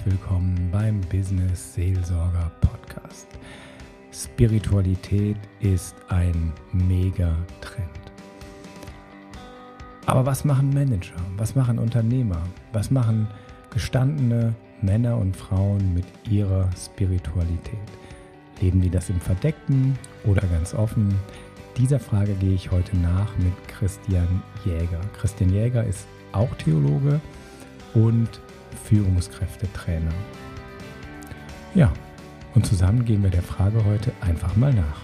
Herzlich willkommen beim Business Seelsorger Podcast. Spiritualität ist ein Mega-Trend. Aber was machen Manager? Was machen Unternehmer? Was machen gestandene Männer und Frauen mit ihrer Spiritualität? Leben die das im Verdeckten oder ganz offen? Dieser Frage gehe ich heute nach mit Christian Jäger. Christian Jäger ist auch Theologe und Führungskräftetrainer. Ja, und zusammen gehen wir der Frage heute einfach mal nach.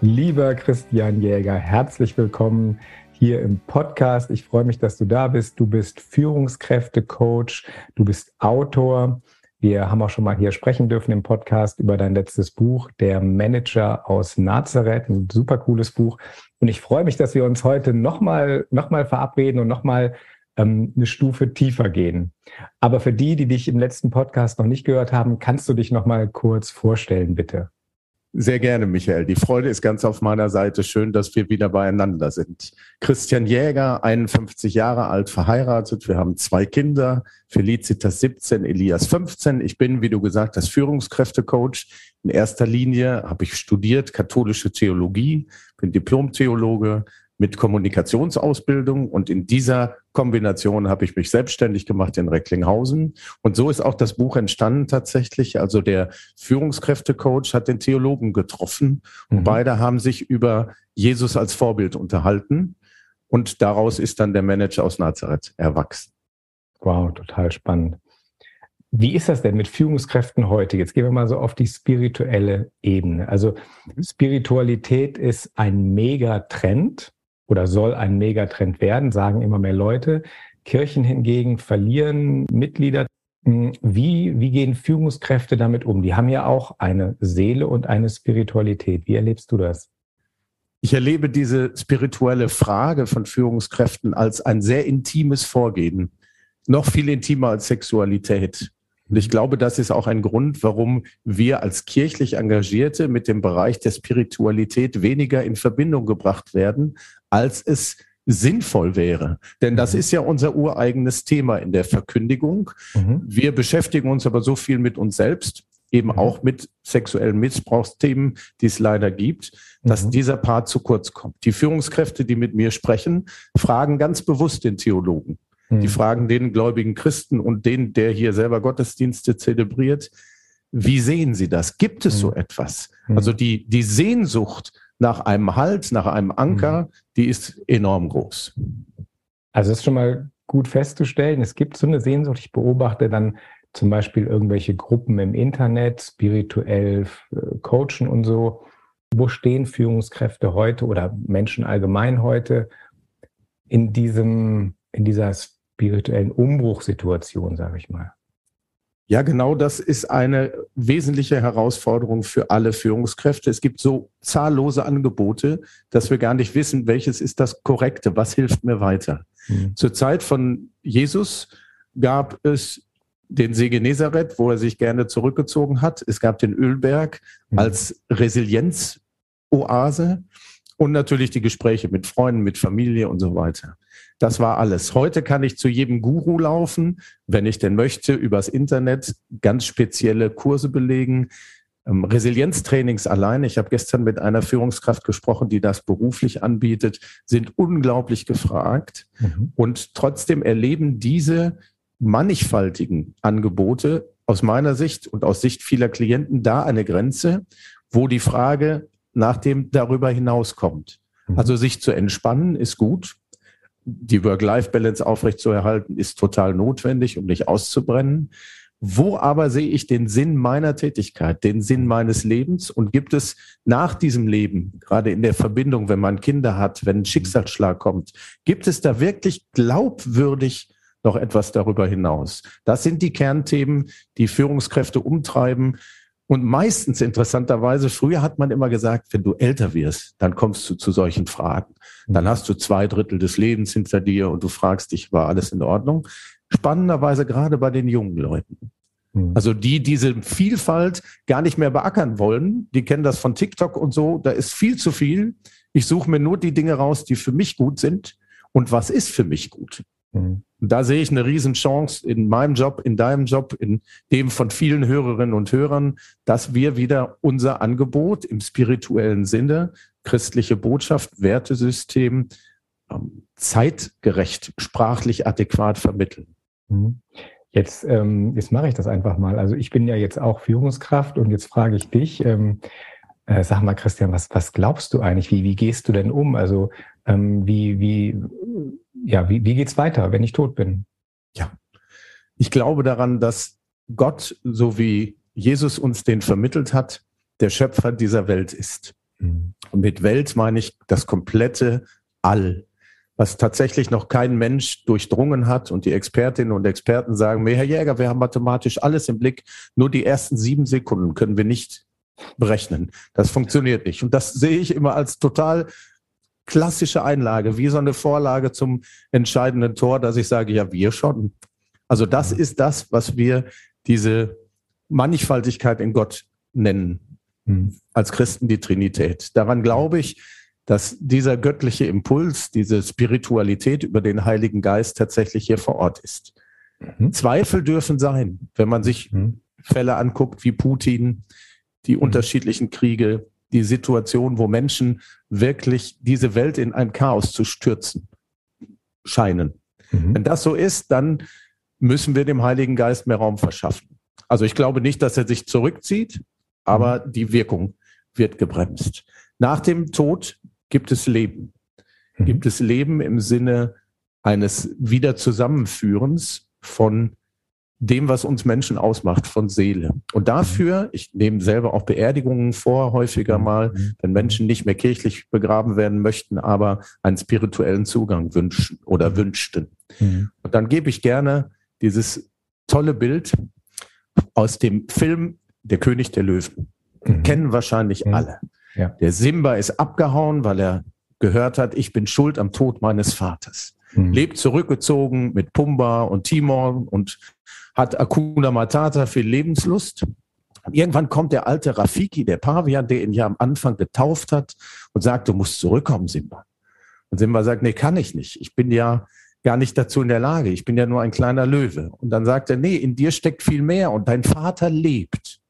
Lieber Christian Jäger, herzlich willkommen hier im Podcast. Ich freue mich, dass du da bist. Du bist Führungskräftecoach, du bist Autor wir haben auch schon mal hier sprechen dürfen im Podcast über dein letztes Buch, Der Manager aus Nazareth. Ein super cooles Buch. Und ich freue mich, dass wir uns heute nochmal noch mal verabreden und nochmal ähm, eine Stufe tiefer gehen. Aber für die, die dich im letzten Podcast noch nicht gehört haben, kannst du dich nochmal kurz vorstellen, bitte. Sehr gerne, Michael. Die Freude ist ganz auf meiner Seite. Schön, dass wir wieder beieinander sind. Christian Jäger, 51 Jahre alt, verheiratet. Wir haben zwei Kinder. Felicitas 17, Elias 15. Ich bin, wie du gesagt hast, Führungskräftecoach. In erster Linie habe ich studiert katholische Theologie, bin Diplom-Theologe, mit Kommunikationsausbildung und in dieser Kombination habe ich mich selbstständig gemacht in Recklinghausen und so ist auch das Buch entstanden tatsächlich. Also der Führungskräftecoach hat den Theologen getroffen und mhm. beide haben sich über Jesus als Vorbild unterhalten und daraus ist dann der Manager aus Nazareth erwachsen. Wow, total spannend. Wie ist das denn mit Führungskräften heute? Jetzt gehen wir mal so auf die spirituelle Ebene. Also mhm. Spiritualität ist ein Megatrend oder soll ein Megatrend werden, sagen immer mehr Leute. Kirchen hingegen verlieren Mitglieder. Hm, wie, wie gehen Führungskräfte damit um? Die haben ja auch eine Seele und eine Spiritualität. Wie erlebst du das? Ich erlebe diese spirituelle Frage von Führungskräften als ein sehr intimes Vorgehen. Noch viel intimer als Sexualität. Und ich glaube, das ist auch ein Grund, warum wir als kirchlich Engagierte mit dem Bereich der Spiritualität weniger in Verbindung gebracht werden, als es sinnvoll wäre. Denn das mhm. ist ja unser ureigenes Thema in der Verkündigung. Mhm. Wir beschäftigen uns aber so viel mit uns selbst, eben mhm. auch mit sexuellen Missbrauchsthemen, die es leider gibt, dass mhm. dieser Part zu kurz kommt. Die Führungskräfte, die mit mir sprechen, fragen ganz bewusst den Theologen. Die mhm. fragen den gläubigen Christen und den, der hier selber Gottesdienste zelebriert, wie sehen Sie das? Gibt es so mhm. etwas? Mhm. Also die, die Sehnsucht nach einem Halt, nach einem Anker, die ist enorm groß. Also es ist schon mal gut festzustellen, es gibt so eine Sehnsucht. Ich beobachte dann zum Beispiel irgendwelche Gruppen im Internet, spirituell äh, coachen und so. Wo stehen Führungskräfte heute oder Menschen allgemein heute in diesem, in dieser spirituellen Umbruchssituation, sage ich mal. Ja, genau das ist eine wesentliche Herausforderung für alle Führungskräfte. Es gibt so zahllose Angebote, dass wir gar nicht wissen, welches ist das Korrekte, was hilft mir weiter. Mhm. Zur Zeit von Jesus gab es den See Genezareth, wo er sich gerne zurückgezogen hat. Es gab den Ölberg mhm. als Resilienzoase und natürlich die Gespräche mit Freunden, mit Familie und so weiter. Das war alles. Heute kann ich zu jedem Guru laufen, wenn ich denn möchte, übers Internet ganz spezielle Kurse belegen. Ähm, Resilienztrainings allein, ich habe gestern mit einer Führungskraft gesprochen, die das beruflich anbietet, sind unglaublich gefragt. Mhm. Und trotzdem erleben diese mannigfaltigen Angebote aus meiner Sicht und aus Sicht vieler Klienten da eine Grenze, wo die Frage nach dem darüber hinauskommt. Mhm. Also sich zu entspannen ist gut. Die Work-Life-Balance aufrechtzuerhalten ist total notwendig, um nicht auszubrennen. Wo aber sehe ich den Sinn meiner Tätigkeit, den Sinn meines Lebens? Und gibt es nach diesem Leben, gerade in der Verbindung, wenn man Kinder hat, wenn ein Schicksalsschlag kommt, gibt es da wirklich glaubwürdig noch etwas darüber hinaus? Das sind die Kernthemen, die Führungskräfte umtreiben. Und meistens interessanterweise, früher hat man immer gesagt, wenn du älter wirst, dann kommst du zu solchen Fragen. Dann mhm. hast du zwei Drittel des Lebens hinter dir und du fragst dich, war alles in Ordnung? Spannenderweise gerade bei den jungen Leuten. Hm. Also die diese Vielfalt gar nicht mehr beackern wollen, die kennen das von TikTok und so, da ist viel zu viel. Ich suche mir nur die Dinge raus, die für mich gut sind. Und was ist für mich gut? Mhm. Da sehe ich eine Riesenchance in meinem Job, in deinem Job, in dem von vielen Hörerinnen und Hörern, dass wir wieder unser Angebot im spirituellen Sinne, christliche Botschaft, Wertesystem, ähm, zeitgerecht, sprachlich adäquat vermitteln. Mhm. Jetzt, ähm, jetzt mache ich das einfach mal. Also ich bin ja jetzt auch Führungskraft und jetzt frage ich dich, ähm, äh, sag mal, Christian, was, was glaubst du eigentlich? Wie, wie gehst du denn um? Also ähm, wie, wie, ja, wie, wie geht's weiter, wenn ich tot bin? Ja, ich glaube daran, dass Gott, so wie Jesus uns den vermittelt hat, der Schöpfer dieser Welt ist. Mhm. Und mit Welt meine ich das komplette All was tatsächlich noch kein Mensch durchdrungen hat. Und die Expertinnen und Experten sagen mir, Herr Jäger, wir haben mathematisch alles im Blick. Nur die ersten sieben Sekunden können wir nicht berechnen. Das funktioniert nicht. Und das sehe ich immer als total klassische Einlage, wie so eine Vorlage zum entscheidenden Tor, dass ich sage, ja, wir schon. Also das ist das, was wir diese Mannigfaltigkeit in Gott nennen. Mhm. Als Christen die Trinität. Daran glaube ich, dass dieser göttliche Impuls, diese Spiritualität über den Heiligen Geist tatsächlich hier vor Ort ist. Mhm. Zweifel dürfen sein, wenn man sich mhm. Fälle anguckt wie Putin, die mhm. unterschiedlichen Kriege, die Situation, wo Menschen wirklich diese Welt in ein Chaos zu stürzen scheinen. Mhm. Wenn das so ist, dann müssen wir dem Heiligen Geist mehr Raum verschaffen. Also ich glaube nicht, dass er sich zurückzieht, aber mhm. die Wirkung wird gebremst. Nach dem Tod gibt es Leben. Mhm. Gibt es Leben im Sinne eines Wiederzusammenführens von dem, was uns Menschen ausmacht, von Seele. Und dafür, ich nehme selber auch Beerdigungen vor, häufiger mal, mhm. wenn Menschen nicht mehr kirchlich begraben werden möchten, aber einen spirituellen Zugang wünschen oder mhm. wünschten. Mhm. Und dann gebe ich gerne dieses tolle Bild aus dem Film Der König der Löwen. Mhm. Kennen wahrscheinlich mhm. alle. Ja. Der Simba ist abgehauen, weil er gehört hat, ich bin schuld am Tod meines Vaters. Mhm. Lebt zurückgezogen mit Pumba und Timon und hat Akuna Matata viel Lebenslust. irgendwann kommt der alte Rafiki, der Pavian, der ihn ja am Anfang getauft hat und sagt, du musst zurückkommen, Simba. Und Simba sagt, nee, kann ich nicht. Ich bin ja gar nicht dazu in der Lage. Ich bin ja nur ein kleiner Löwe. Und dann sagt er, nee, in dir steckt viel mehr und dein Vater lebt.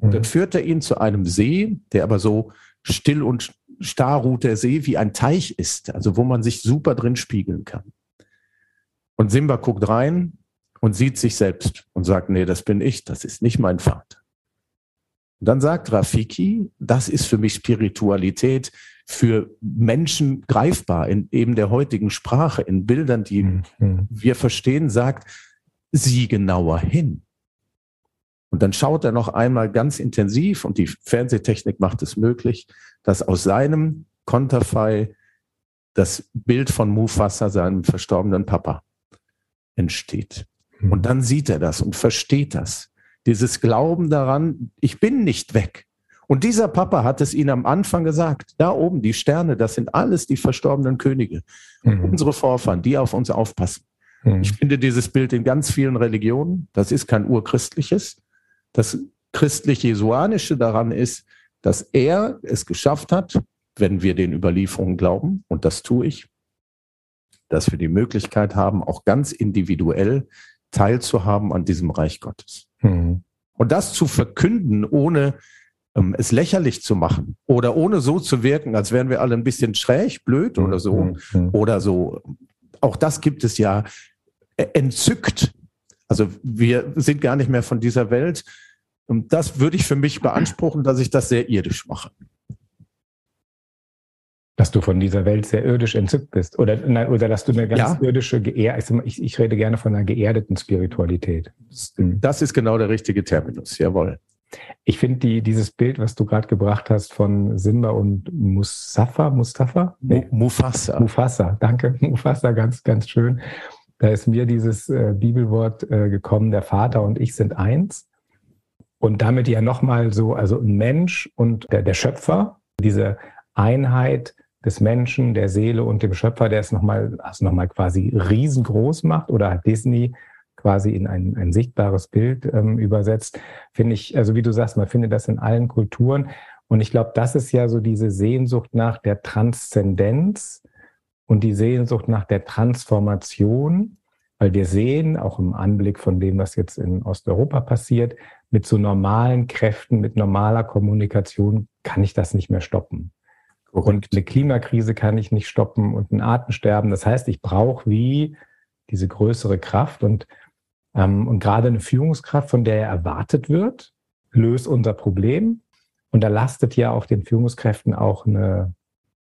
Und dann mhm. führt er ihn zu einem See, der aber so still und starr ruht der See wie ein Teich ist, also wo man sich super drin spiegeln kann. Und Simba guckt rein und sieht sich selbst und sagt, nee, das bin ich, das ist nicht mein Vater. Und dann sagt Rafiki, das ist für mich Spiritualität für Menschen greifbar in eben der heutigen Sprache, in Bildern, die mhm. wir verstehen, sagt, sieh genauer hin. Und dann schaut er noch einmal ganz intensiv, und die Fernsehtechnik macht es möglich, dass aus seinem Konterfei das Bild von Mufasa, seinem verstorbenen Papa, entsteht. Mhm. Und dann sieht er das und versteht das. Dieses Glauben daran, ich bin nicht weg. Und dieser Papa hat es ihnen am Anfang gesagt. Da oben, die Sterne, das sind alles die verstorbenen Könige. Mhm. Unsere Vorfahren, die auf uns aufpassen. Mhm. Ich finde dieses Bild in ganz vielen Religionen. Das ist kein urchristliches. Das christlich-jesuanische daran ist, dass er es geschafft hat, wenn wir den Überlieferungen glauben, und das tue ich, dass wir die Möglichkeit haben, auch ganz individuell teilzuhaben an diesem Reich Gottes. Mhm. Und das zu verkünden, ohne ähm, es lächerlich zu machen oder ohne so zu wirken, als wären wir alle ein bisschen schräg, blöd oder so, mhm. mhm. oder so. Auch das gibt es ja entzückt also wir sind gar nicht mehr von dieser Welt. Und das würde ich für mich beanspruchen, dass ich das sehr irdisch mache. Dass du von dieser Welt sehr irdisch entzückt bist. Oder, nein, oder dass du eine ganz ja. irdische, ich, ich rede gerne von einer geerdeten Spiritualität. Das ist genau der richtige Terminus, jawohl. Ich finde die, dieses Bild, was du gerade gebracht hast von Simba und Mustafa, Mustafa? Nee. Mufasa. Mufasa, danke. Mufasa, ganz, ganz schön da ist mir dieses äh, Bibelwort äh, gekommen, der Vater und ich sind eins. Und damit ja nochmal so, also ein Mensch und der, der Schöpfer, diese Einheit des Menschen, der Seele und dem Schöpfer, der es nochmal, also nochmal quasi riesengroß macht oder hat Disney quasi in ein, ein sichtbares Bild ähm, übersetzt, finde ich, also wie du sagst, man findet das in allen Kulturen. Und ich glaube, das ist ja so diese Sehnsucht nach der Transzendenz und die Sehnsucht nach der Transformation, weil wir sehen, auch im Anblick von dem, was jetzt in Osteuropa passiert, mit so normalen Kräften, mit normaler Kommunikation kann ich das nicht mehr stoppen. Korrekt. Und eine Klimakrise kann ich nicht stoppen und ein Artensterben. Das heißt, ich brauche wie diese größere Kraft und, ähm, und gerade eine Führungskraft, von der erwartet wird, löst unser Problem. Und da lastet ja auf den Führungskräften auch eine,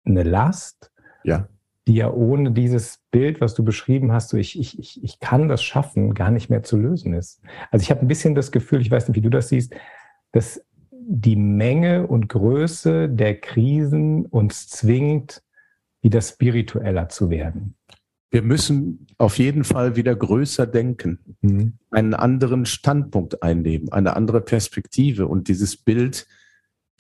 eine Last, ja. Die ja ohne dieses Bild, was du beschrieben hast, so ich, ich, ich, kann das schaffen, gar nicht mehr zu lösen ist. Also ich habe ein bisschen das Gefühl, ich weiß nicht, wie du das siehst, dass die Menge und Größe der Krisen uns zwingt, wieder spiritueller zu werden. Wir müssen auf jeden Fall wieder größer denken, mhm. einen anderen Standpunkt einnehmen, eine andere Perspektive und dieses Bild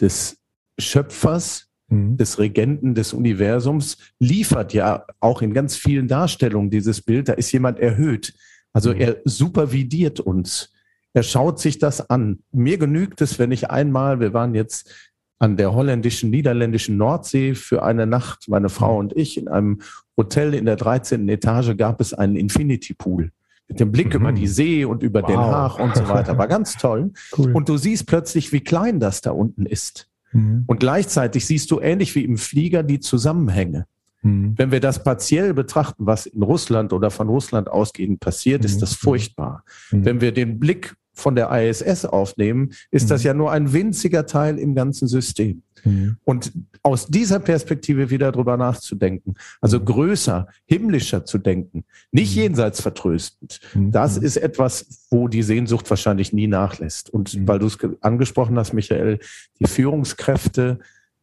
des Schöpfers, mhm. des Regenten des Universums liefert ja auch in ganz vielen Darstellungen dieses Bild. Da ist jemand erhöht. Also mhm. er supervidiert uns. Er schaut sich das an. Mir genügt es, wenn ich einmal, wir waren jetzt an der holländischen, niederländischen Nordsee für eine Nacht, meine Frau und ich, in einem Hotel in der 13. Etage gab es einen Infinity Pool. Mit dem Blick mhm. über die See und über wow. Den Haag und so weiter. War ganz toll. Cool. Und du siehst plötzlich, wie klein das da unten ist. Mhm. Und gleichzeitig siehst du ähnlich wie im Flieger die Zusammenhänge. Mhm. Wenn wir das partiell betrachten, was in Russland oder von Russland ausgehend passiert, ist mhm. das furchtbar. Mhm. Wenn wir den Blick von der ISS aufnehmen, ist mhm. das ja nur ein winziger Teil im ganzen System. Mhm. Und aus dieser Perspektive wieder drüber nachzudenken, also mhm. größer, himmlischer zu denken, nicht mhm. jenseits vertröstend, mhm. das ist etwas, wo die Sehnsucht wahrscheinlich nie nachlässt. Und mhm. weil du es angesprochen hast, Michael, die Führungskräfte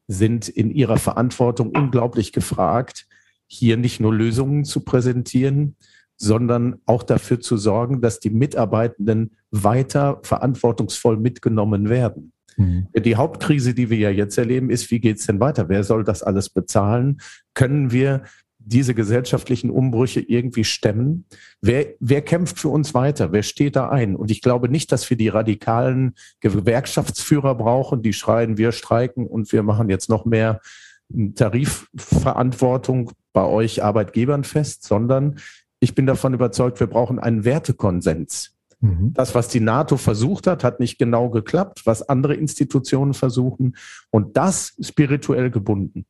sind in ihrer Verantwortung unglaublich gefragt, hier nicht nur Lösungen zu präsentieren, sondern auch dafür zu sorgen, dass die Mitarbeitenden weiter verantwortungsvoll mitgenommen werden. Mhm. Die Hauptkrise, die wir ja jetzt erleben, ist, wie geht es denn weiter? Wer soll das alles bezahlen? Können wir diese gesellschaftlichen Umbrüche irgendwie stemmen? Wer, wer kämpft für uns weiter? Wer steht da ein? Und ich glaube nicht, dass wir die radikalen Gewerkschaftsführer brauchen, die schreien, wir streiken und wir machen jetzt noch mehr Tarifverantwortung bei euch Arbeitgebern fest, sondern ich bin davon überzeugt, wir brauchen einen Wertekonsens. Mhm. Das, was die NATO versucht hat, hat nicht genau geklappt, was andere Institutionen versuchen und das spirituell gebunden.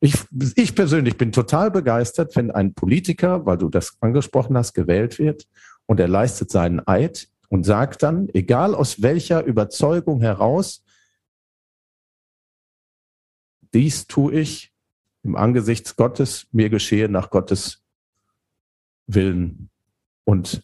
Ich, ich persönlich bin total begeistert, wenn ein Politiker, weil du das angesprochen hast, gewählt wird und er leistet seinen Eid und sagt dann, egal aus welcher Überzeugung heraus, dies tue ich im Angesicht Gottes, mir geschehe nach Gottes Willen. Und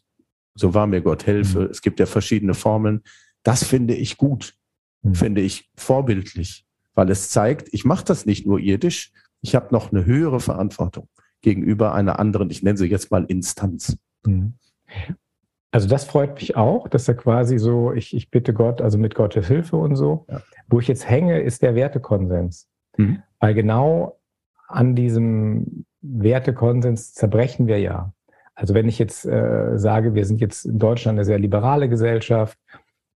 so war mir Gott helfe. Mhm. Es gibt ja verschiedene Formeln. Das finde ich gut, mhm. finde ich vorbildlich, weil es zeigt, ich mache das nicht nur irdisch, ich habe noch eine höhere Verantwortung gegenüber einer anderen, ich nenne sie jetzt mal Instanz. Mhm. Also das freut mich auch, dass er quasi so, ich, ich bitte Gott, also mit Gottes Hilfe und so. Ja. Wo ich jetzt hänge, ist der Wertekonsens. Mhm. Weil genau an diesem Wertekonsens zerbrechen wir ja. Also wenn ich jetzt äh, sage, wir sind jetzt in Deutschland eine sehr liberale Gesellschaft,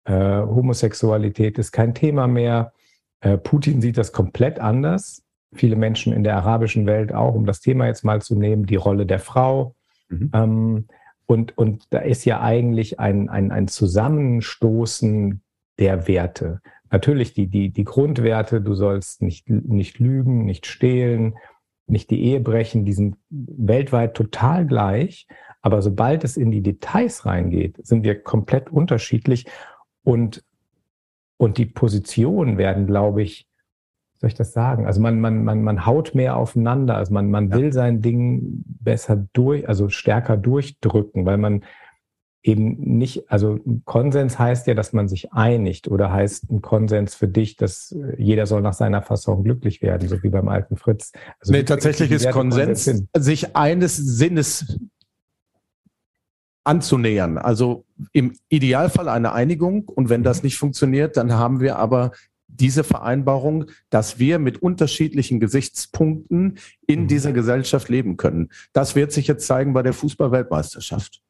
äh, Homosexualität ist kein Thema mehr, äh, Putin sieht das komplett anders. Viele Menschen in der arabischen Welt auch, um das Thema jetzt mal zu nehmen, die Rolle der Frau. Mhm. Ähm, und, und da ist ja eigentlich ein, ein, ein Zusammenstoßen der Werte. Natürlich die, die, die Grundwerte, du sollst nicht, nicht lügen, nicht stehlen, nicht die Ehe brechen, die sind weltweit total gleich. Aber sobald es in die Details reingeht, sind wir komplett unterschiedlich. Und, und die Positionen werden, glaube ich, soll ich das sagen? Also man, man, man, man haut mehr aufeinander, also man, man will sein Ding besser durch, also stärker durchdrücken, weil man eben nicht, also Konsens heißt ja, dass man sich einigt oder heißt ein Konsens für dich, dass jeder soll nach seiner Fassung glücklich werden, so wie beim alten Fritz. Also nee, tatsächlich ist Konsens, Konsens sich eines Sinnes anzunähern. Also im Idealfall eine Einigung und wenn das mhm. nicht funktioniert, dann haben wir aber diese Vereinbarung, dass wir mit unterschiedlichen Gesichtspunkten in mhm. dieser Gesellschaft leben können. Das wird sich jetzt zeigen bei der Fußballweltmeisterschaft.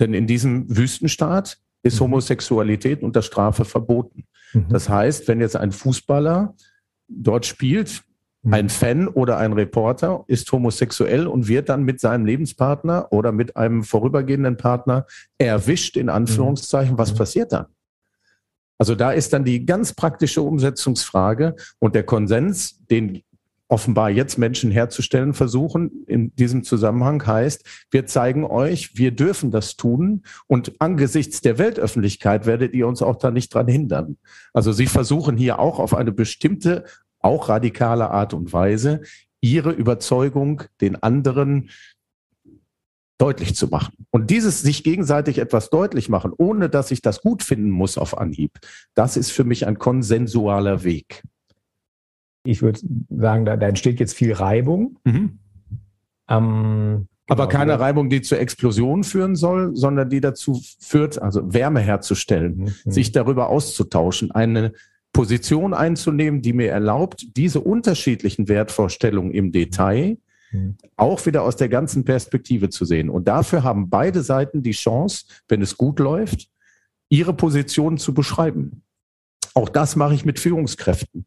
Denn in diesem Wüstenstaat ist mhm. Homosexualität unter Strafe verboten. Mhm. Das heißt, wenn jetzt ein Fußballer dort spielt, mhm. ein Fan oder ein Reporter ist homosexuell und wird dann mit seinem Lebenspartner oder mit einem vorübergehenden Partner erwischt, in Anführungszeichen, was passiert dann? Also da ist dann die ganz praktische Umsetzungsfrage und der Konsens, den offenbar jetzt Menschen herzustellen versuchen in diesem Zusammenhang heißt, wir zeigen euch, wir dürfen das tun und angesichts der Weltöffentlichkeit werdet ihr uns auch da nicht dran hindern. Also sie versuchen hier auch auf eine bestimmte, auch radikale Art und Weise ihre Überzeugung den anderen deutlich zu machen. Und dieses sich gegenseitig etwas deutlich machen, ohne dass ich das gut finden muss auf Anhieb, das ist für mich ein konsensualer Weg ich würde sagen, da, da, entsteht jetzt viel Reibung. Mhm. Ähm, aber genau, keine Reibung, die zur Explosion führen soll, sondern die dazu führt, also Wärme herzustellen, mhm. sich darüber auszutauschen, eine Position einzunehmen, die mir erlaubt, diese unterschiedlichen Wertvorstellungen im Detail mhm. auch wieder aus der ganzen Perspektive zu sehen. Und dafür haben beide Seiten die Chance, wenn es gut läuft, ihre Position zu beschreiben. Auch das mache ich mit Führungskräften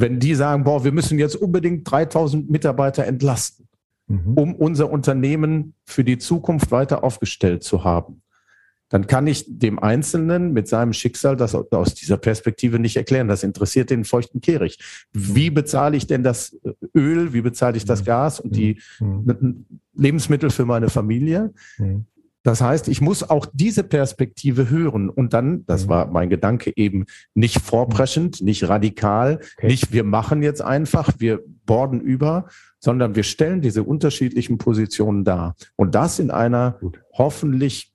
wenn die sagen, boah, wir müssen jetzt unbedingt 3000 Mitarbeiter entlasten, mhm. um unser Unternehmen für die Zukunft weiter aufgestellt zu haben, dann kann ich dem Einzelnen mit seinem Schicksal das aus dieser Perspektive nicht erklären. Das interessiert den feuchten Kehricht. Wie bezahle ich denn das Öl? Wie bezahle ich das mhm. Gas und die mhm. Lebensmittel für meine Familie? Mhm. Das heißt, ich muss auch diese Perspektive hören und dann, das mhm. war mein Gedanke eben, nicht vorpreschend, nicht radikal, okay. nicht wir machen jetzt einfach, wir borden über, sondern wir stellen diese unterschiedlichen Positionen dar. Und das in einer gut. hoffentlich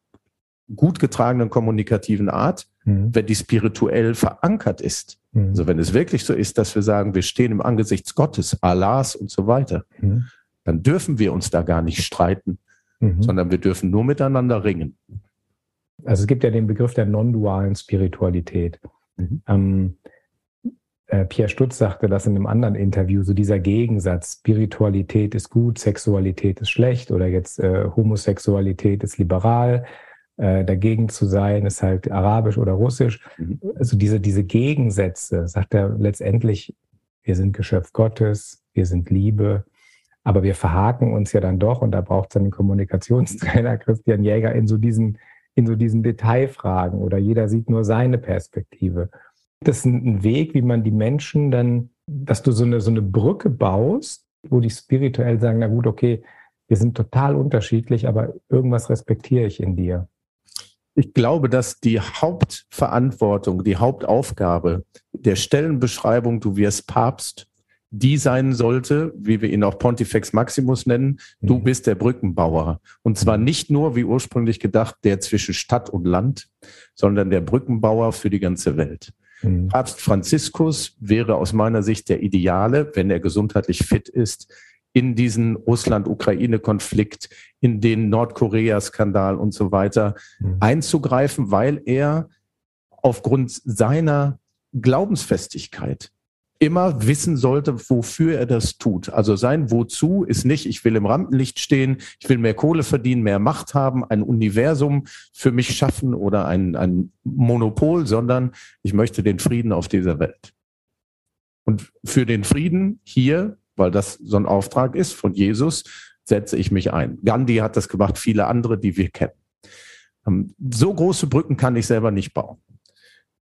gut getragenen kommunikativen Art, mhm. wenn die spirituell verankert ist. Mhm. Also wenn es wirklich so ist, dass wir sagen, wir stehen im Angesichts Gottes, Allahs und so weiter, mhm. dann dürfen wir uns da gar nicht streiten mhm. sondern wir dürfen nur miteinander ringen. Also es gibt ja den Begriff der non-dualen Spiritualität. Mhm. Ähm, äh, Pierre Stutz sagte das in einem anderen Interview, so dieser Gegensatz, Spiritualität ist gut, Sexualität ist schlecht oder jetzt äh, Homosexualität ist liberal, äh, dagegen zu sein ist halt arabisch oder russisch. Mhm. Also diese, diese Gegensätze, sagt er letztendlich, wir sind Geschöpf Gottes, wir sind Liebe, aber wir verhaken uns ja dann doch, und da braucht es den Kommunikationstrainer Christian Jäger in so diesen, in so diesen Detailfragen oder jeder sieht nur seine Perspektive. Das ist ein Weg, wie man die Menschen dann, dass du so eine, so eine Brücke baust, wo die spirituell sagen, na gut, okay, wir sind total unterschiedlich, aber irgendwas respektiere ich in dir. Ich glaube, dass die Hauptverantwortung, die Hauptaufgabe der Stellenbeschreibung, du wirst Papst, die sein sollte, wie wir ihn auch Pontifex Maximus nennen, du mhm. bist der Brückenbauer. Und zwar mhm. nicht nur, wie ursprünglich gedacht, der zwischen Stadt und Land, sondern der Brückenbauer für die ganze Welt. Mhm. Papst Franziskus wäre aus meiner Sicht der Ideale, wenn er gesundheitlich fit ist, in diesen Russland-Ukraine-Konflikt, in den Nordkorea-Skandal und so weiter mhm. einzugreifen, weil er aufgrund seiner Glaubensfestigkeit immer wissen sollte, wofür er das tut. Also sein Wozu ist nicht, ich will im Rampenlicht stehen, ich will mehr Kohle verdienen, mehr Macht haben, ein Universum für mich schaffen oder ein, ein Monopol, sondern ich möchte den Frieden auf dieser Welt. Und für den Frieden hier, weil das so ein Auftrag ist von Jesus, setze ich mich ein. Gandhi hat das gemacht, viele andere, die wir kennen. Ähm, so große Brücken kann ich selber nicht bauen.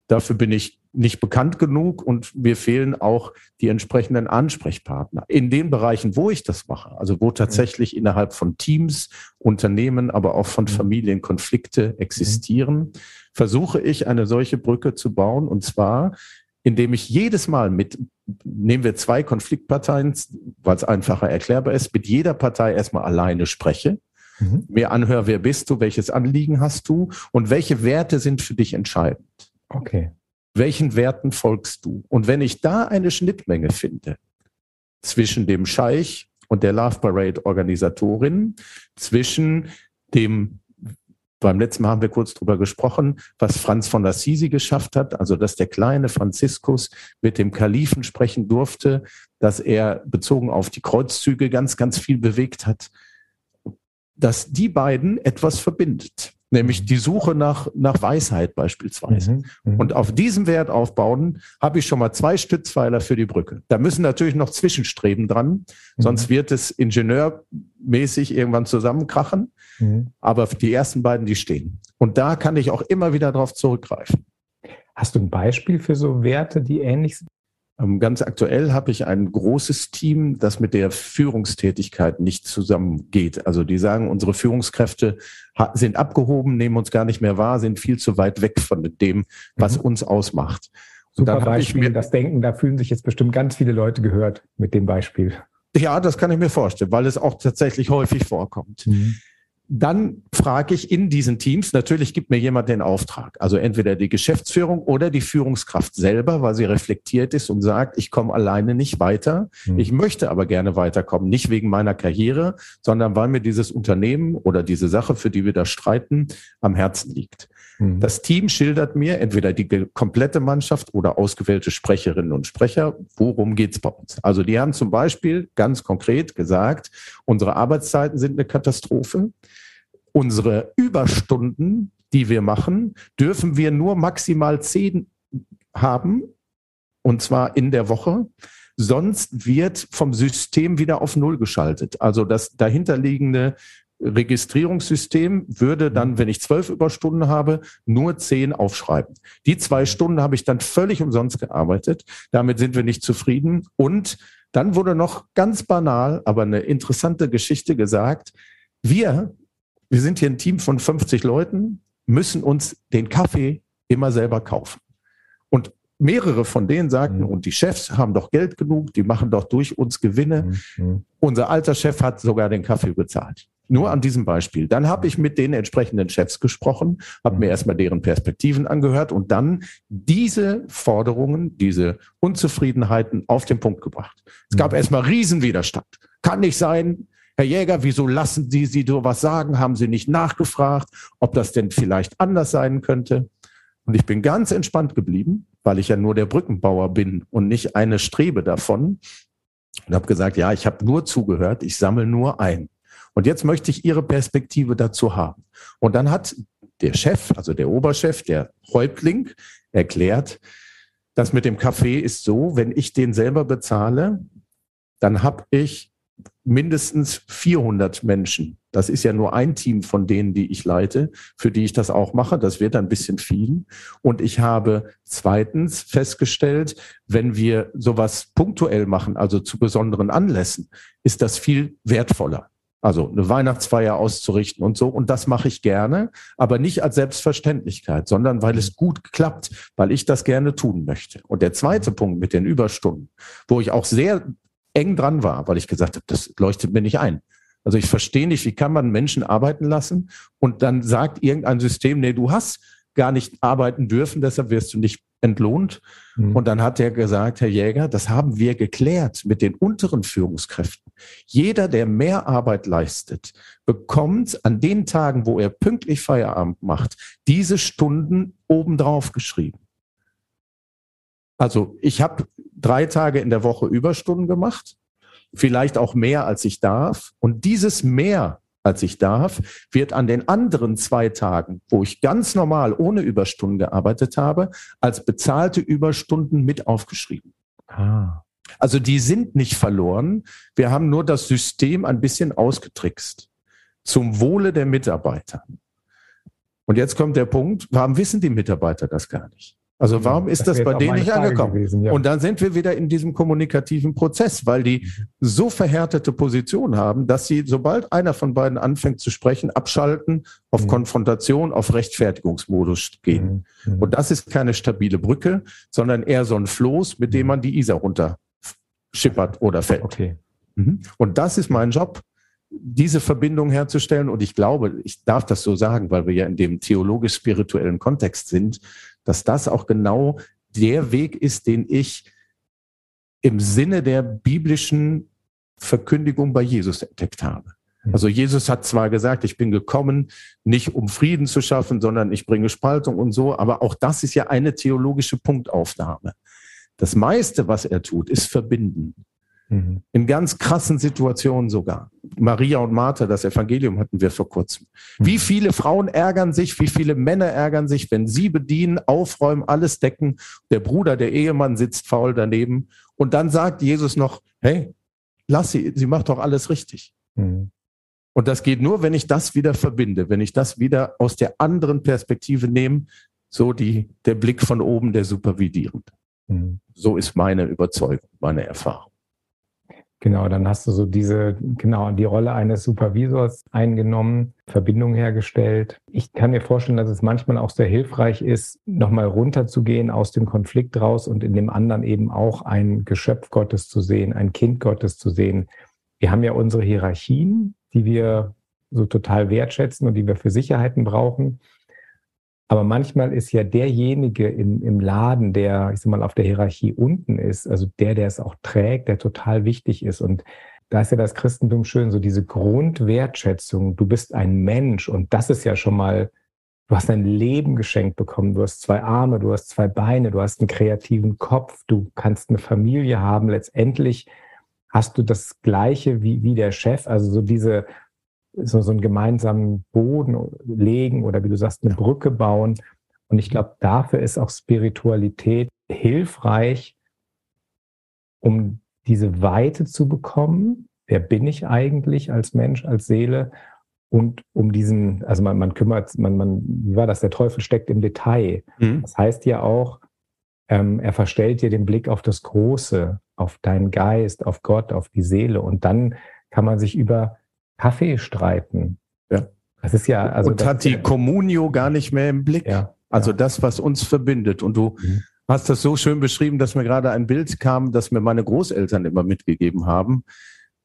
Dafür bin ich nicht bekannt genug und mir fehlen auch die entsprechenden Ansprechpartner. In den Bereichen, wo ich das mache, also wo tatsächlich mhm. innerhalb von Teams, Unternehmen, aber auch von mhm. Familien Konflikte existieren, mhm. versuche ich eine solche Brücke zu bauen und zwar, indem ich jedes Mal mit, nehmen wir zwei Konfliktparteien, weil es einfacher erklärbar ist, mit jeder Partei erstmal alleine spreche, mhm. mir anhöre, wer bist du, welches Anliegen hast du und welche Werte sind für dich entscheidend. Okay. Welchen Werten folgst du? Und wenn ich da eine Schnittmenge finde zwischen dem Scheich und der Love Parade Organisatorin, zwischen dem beim letzten Mal haben wir kurz drüber gesprochen, was Franz von Assisi geschafft hat, also dass der kleine Franziskus mit dem Kalifen sprechen durfte, dass er bezogen auf die Kreuzzüge ganz, ganz viel bewegt hat, dass die beiden etwas verbindet nämlich die Suche nach, nach Weisheit beispielsweise. Mhm, mh. Und auf diesem Wert aufbauen, habe ich schon mal zwei Stützpfeiler für die Brücke. Da müssen natürlich noch Zwischenstreben dran, mhm. sonst wird es ingenieurmäßig irgendwann zusammenkrachen. Mhm. Aber die ersten beiden, die stehen. Und da kann ich auch immer wieder darauf zurückgreifen. Hast du ein Beispiel für so Werte, die ähnlich sind? Ähm, ganz aktuell habe ich ein großes Team, das mit der Führungstätigkeit nicht zusammengeht. Also die sagen, unsere Führungskräfte sind abgehoben, nehmen uns gar nicht mehr wahr, sind viel zu weit weg von dem, was mhm. uns ausmacht. Super dann Beispiel, ich mir das Denken, da fühlen sich jetzt bestimmt ganz viele Leute gehört mit dem Beispiel. Ja, das kann ich mir vorstellen, weil es auch tatsächlich häufig vorkommt. Mhm dann frage ich in diesen Teams, natürlich gibt mir jemand den Auftrag, also entweder die Geschäftsführung oder die Führungskraft selber, weil sie reflektiert ist und sagt, ich komme alleine nicht weiter, mhm. ich möchte aber gerne weiterkommen, nicht wegen meiner Karriere, sondern weil mir dieses Unternehmen oder diese Sache, für die wir da streiten, am Herzen liegt. Mhm. Das Team schildert mir, entweder die komplette Mannschaft oder ausgewählte Sprecherinnen und Sprecher, worum geht's bei uns. Also die haben zum Beispiel ganz konkret gesagt, unsere Arbeitszeiten sind eine Katastrophe. Unsere Überstunden, die wir machen, dürfen wir nur maximal zehn haben, und zwar in der Woche. Sonst wird vom System wieder auf Null geschaltet. Also das dahinterliegende Registrierungssystem würde dann, wenn ich zwölf Überstunden habe, nur zehn aufschreiben. Die zwei. Stunden habe ich dann völlig umsonst gearbeitet. Damit sind wir nicht zufrieden. Und dann wurde noch ganz banal, aber eine interessante Geschichte gesagt. Wir, wir sind hier ein Team von 50 Leuten, müssen uns den Kaffee immer selber kaufen. Und mehrere von denen sagten, mhm. und die Chefs haben doch Geld genug, die machen doch durch uns Gewinne. Mhm. Unser alter Chef hat sogar den Kaffee bezahlt. Nur an diesem Beispiel. Dann habe ich mit den entsprechenden Chefs gesprochen, habe mir erstmal deren Perspektiven angehört und dann diese Forderungen, diese Unzufriedenheiten auf den Punkt gebracht. Es gab mhm. erstmal Riesenwiderstand. Kann nicht sein. Herr Jäger, wieso lassen Sie Sie sowas sagen? Haben Sie nicht nachgefragt, ob das denn vielleicht anders sein könnte? Und ich bin ganz entspannt geblieben, weil ich ja nur der Brückenbauer bin und nicht eine Strebe davon. Und habe gesagt, ja, ich habe nur zugehört, ich sammle nur ein. Und jetzt möchte ich Ihre Perspektive dazu haben. Und dann hat der Chef, also der Oberchef, der Häuptling, erklärt, das mit dem Kaffee ist so, wenn ich den selber bezahle, dann habe ich mindestens 400 Menschen. Das ist ja nur ein Team von denen, die ich leite, für die ich das auch mache. Das wird ein bisschen viel. Und ich habe zweitens festgestellt, wenn wir sowas punktuell machen, also zu besonderen Anlässen, ist das viel wertvoller. Also eine Weihnachtsfeier auszurichten und so. Und das mache ich gerne, aber nicht als Selbstverständlichkeit, sondern weil es gut klappt, weil ich das gerne tun möchte. Und der zweite Punkt mit den Überstunden, wo ich auch sehr eng dran war, weil ich gesagt habe, das leuchtet mir nicht ein. Also ich verstehe nicht, wie kann man Menschen arbeiten lassen und dann sagt irgendein System, nee, du hast gar nicht arbeiten dürfen, deshalb wirst du nicht entlohnt. Mhm. Und dann hat er gesagt, Herr Jäger, das haben wir geklärt mit den unteren Führungskräften. Jeder, der mehr Arbeit leistet, bekommt an den Tagen, wo er pünktlich Feierabend macht, diese Stunden obendrauf geschrieben. Also ich habe drei Tage in der Woche Überstunden gemacht, vielleicht auch mehr, als ich darf. Und dieses mehr als ich darf, wird an den anderen zwei Tagen, wo ich ganz normal ohne Überstunden gearbeitet habe, als bezahlte Überstunden mit aufgeschrieben. Ah. Also die sind nicht verloren. Wir haben nur das System ein bisschen ausgetrickst. Zum Wohle der Mitarbeiter. Und jetzt kommt der Punkt, warum wissen die Mitarbeiter das gar nicht? Also warum ist das, das bei denen nicht Frage angekommen? Gewesen, ja. Und dann sind wir wieder in diesem kommunikativen Prozess, weil die so verhärtete Position haben, dass sie, sobald einer von beiden anfängt zu sprechen, abschalten, auf mhm. Konfrontation, auf Rechtfertigungsmodus gehen. Mhm. mhm. Und das ist keine stabile Brücke, sondern eher so ein Floß, mit dem mhm. man die Isar runter schippert oder fällt. Okay. Mhm. Und das ist mein Job, diese Verbindung herzustellen. Und ich glaube, ich darf das so sagen, weil wir ja in dem theologisch-spirituellen Kontext sind, dass das auch genau der Weg ist, den ich im Sinne der biblischen Verkündigung bei Jesus entdeckt habe. Mhm. Also Jesus hat zwar gesagt, ich bin gekommen, nicht um Frieden zu schaffen, sondern ich bringe Spaltung und so, aber auch das ist ja eine theologische Punktaufnahme. Das meiste, was er tut, ist verbinden. Mhm. In ganz krassen Situationen sogar. Maria und Martha, das Evangelium hatten wir vor kurzem. Wie mhm. viele Frauen ärgern sich, wie viele Männer ärgern sich, wenn sie bedienen, aufräumen, alles decken. Der Bruder, der Ehemann sitzt faul daneben. Und dann sagt Jesus noch, hey, lass sie, sie macht doch alles richtig. Mhm. Und das geht nur, wenn ich das wieder verbinde, wenn ich das wieder aus der anderen Perspektive nehme, so die, der Blick von oben, der supervidierend. Mhm. So ist meine Überzeugung, meine Erfahrung. Genau, dann hast du so diese, genau, die Rolle eines Supervisors eingenommen, Verbindung hergestellt. Ich kann mir vorstellen, dass es manchmal auch sehr hilfreich ist, nochmal runterzugehen aus dem Konflikt raus und in dem anderen eben auch ein Geschöpf Gottes zu sehen, ein Kind Gottes zu sehen. Wir haben ja unsere Hierarchien, die wir so total wertschätzen und die wir für Sicherheiten brauchen. Aber manchmal ist ja derjenige im, im Laden, der, ich sag mal, auf der Hierarchie unten ist, also der, der es auch trägt, der total wichtig ist. Und da ist ja das Christentum schön, so diese Grundwertschätzung, du bist ein Mensch und das ist ja schon mal, du hast ein Leben geschenkt bekommen, du hast zwei Arme, du hast zwei Beine, du hast einen kreativen Kopf, du kannst eine Familie haben. Letztendlich hast du das Gleiche wie, wie der Chef, also so diese so, so einen gemeinsamen Boden legen oder wie du sagst, eine Brücke bauen. Und ich glaube, dafür ist auch Spiritualität hilfreich, um diese Weite zu bekommen. Wer bin ich eigentlich als Mensch, als Seele? Und um diesen, also man, man kümmert, man, man, wie war das? Der Teufel steckt im Detail. Mhm. Das heißt ja auch, ähm, er verstellt dir den Blick auf das Große, auf deinen Geist, auf Gott, auf die Seele. Und dann kann man sich über Kaffee streiten. Ja. Das ist ja, also. Und hat die Communio gar nicht mehr im Blick. Ja. Also ja. das, was uns verbindet. Und du mhm. hast das so schön beschrieben, dass mir gerade ein Bild kam, das mir meine Großeltern immer mitgegeben haben.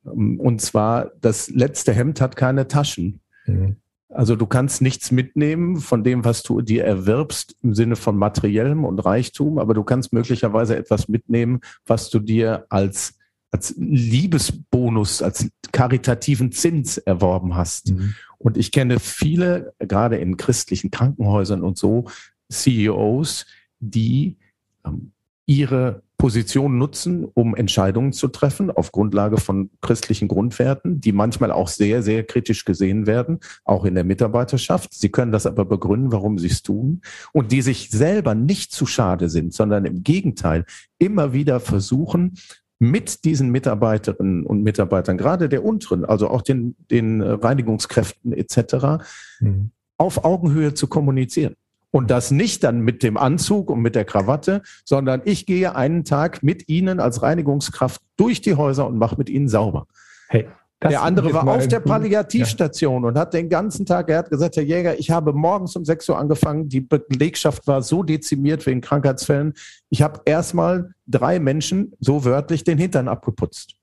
Und zwar, das letzte Hemd hat keine Taschen. Mhm. Also du kannst nichts mitnehmen von dem, was du dir erwirbst im Sinne von materiellem und Reichtum, aber du kannst möglicherweise etwas mitnehmen, was du dir als als Liebesbonus, als karitativen Zins erworben hast. Mhm. Und ich kenne viele, gerade in christlichen Krankenhäusern und so, CEOs, die ähm, ihre Position nutzen, um Entscheidungen zu treffen auf Grundlage von christlichen Grundwerten, die manchmal auch sehr, sehr kritisch gesehen werden, auch in der Mitarbeiterschaft. Sie können das aber begründen, warum sie es tun und die sich selber nicht zu schade sind, sondern im Gegenteil immer wieder versuchen, mit diesen Mitarbeiterinnen und Mitarbeitern, gerade der unteren, also auch den, den äh, Reinigungskräften etc., mhm. auf Augenhöhe zu kommunizieren. Und das nicht dann mit dem Anzug und mit der Krawatte, sondern ich gehe einen Tag mit Ihnen als Reinigungskraft durch die Häuser und mache mit Ihnen sauber. Hey, das der andere war auf der Palliativstation ja. und hat den ganzen Tag, er hat gesagt, Herr Jäger, ich habe morgens um 6 Uhr angefangen, die Belegschaft war so dezimiert wegen Krankheitsfällen. Ich habe erstmal drei Menschen, so wörtlich, den Hintern abgeputzt.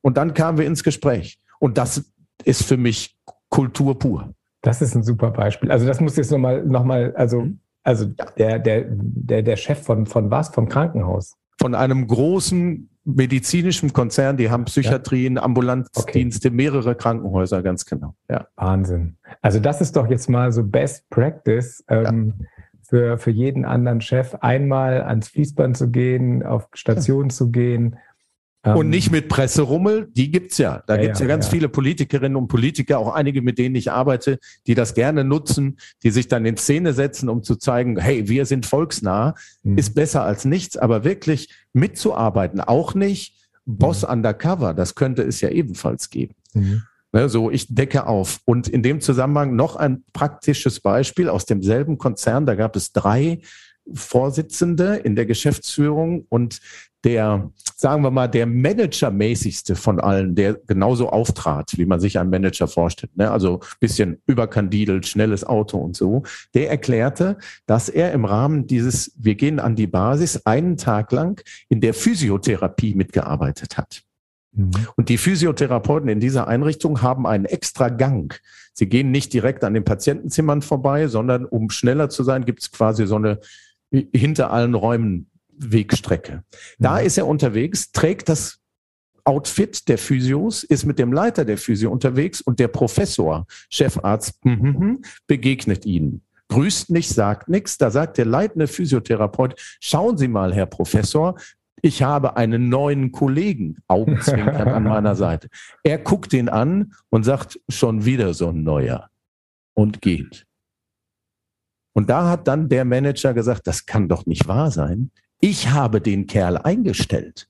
Und dann kamen wir ins Gespräch. Und das ist für mich Kultur pur. Das ist ein super Beispiel. Also das muss jetzt nochmal, noch mal, also, mhm. also der, der, der, der Chef von, von was? Vom Krankenhaus? Von einem großen medizinischen Konzern, die haben Psychiatrien, ja. Ambulanzdienste, okay. mehrere Krankenhäuser, ganz genau. Ja. Wahnsinn. Also das ist doch jetzt mal so Best Practice. Ähm, ja. Für, für jeden anderen Chef einmal ans Fließband zu gehen, auf Station zu gehen und nicht mit Presserummel, die gibt's ja. Da ja, gibt's ja, ja ganz ja. viele Politikerinnen und Politiker, auch einige, mit denen ich arbeite, die das gerne nutzen, die sich dann in Szene setzen, um zu zeigen, hey, wir sind volksnah, mhm. ist besser als nichts, aber wirklich mitzuarbeiten, auch nicht Boss mhm. undercover, das könnte es ja ebenfalls geben. Mhm. Ne, so, ich decke auf. Und in dem Zusammenhang noch ein praktisches Beispiel aus demselben Konzern, da gab es drei Vorsitzende in der Geschäftsführung und der, sagen wir mal, der Managermäßigste von allen, der genauso auftrat, wie man sich einen Manager vorstellt, ne? also bisschen überkandidelt, schnelles Auto und so, der erklärte, dass er im Rahmen dieses, wir gehen an die Basis, einen Tag lang in der Physiotherapie mitgearbeitet hat. Mhm. Und die Physiotherapeuten in dieser Einrichtung haben einen extra Gang. Sie gehen nicht direkt an den Patientenzimmern vorbei, sondern um schneller zu sein, gibt es quasi so eine hinter allen Räumen Wegstrecke. Da mhm. ist er unterwegs, trägt das Outfit der Physios, ist mit dem Leiter der Physio unterwegs und der Professor, Chefarzt, mm, begegnet ihnen. Grüßt nicht, sagt nichts. Da sagt der leitende Physiotherapeut, schauen Sie mal, Herr Professor, Ich habe einen neuen Kollegen, Augenzwinkern an meiner Seite. Er guckt ihn an und sagt, schon wieder so ein neuer und geht. Und da hat dann der Manager gesagt, das kann doch nicht wahr sein. Ich habe den Kerl eingestellt.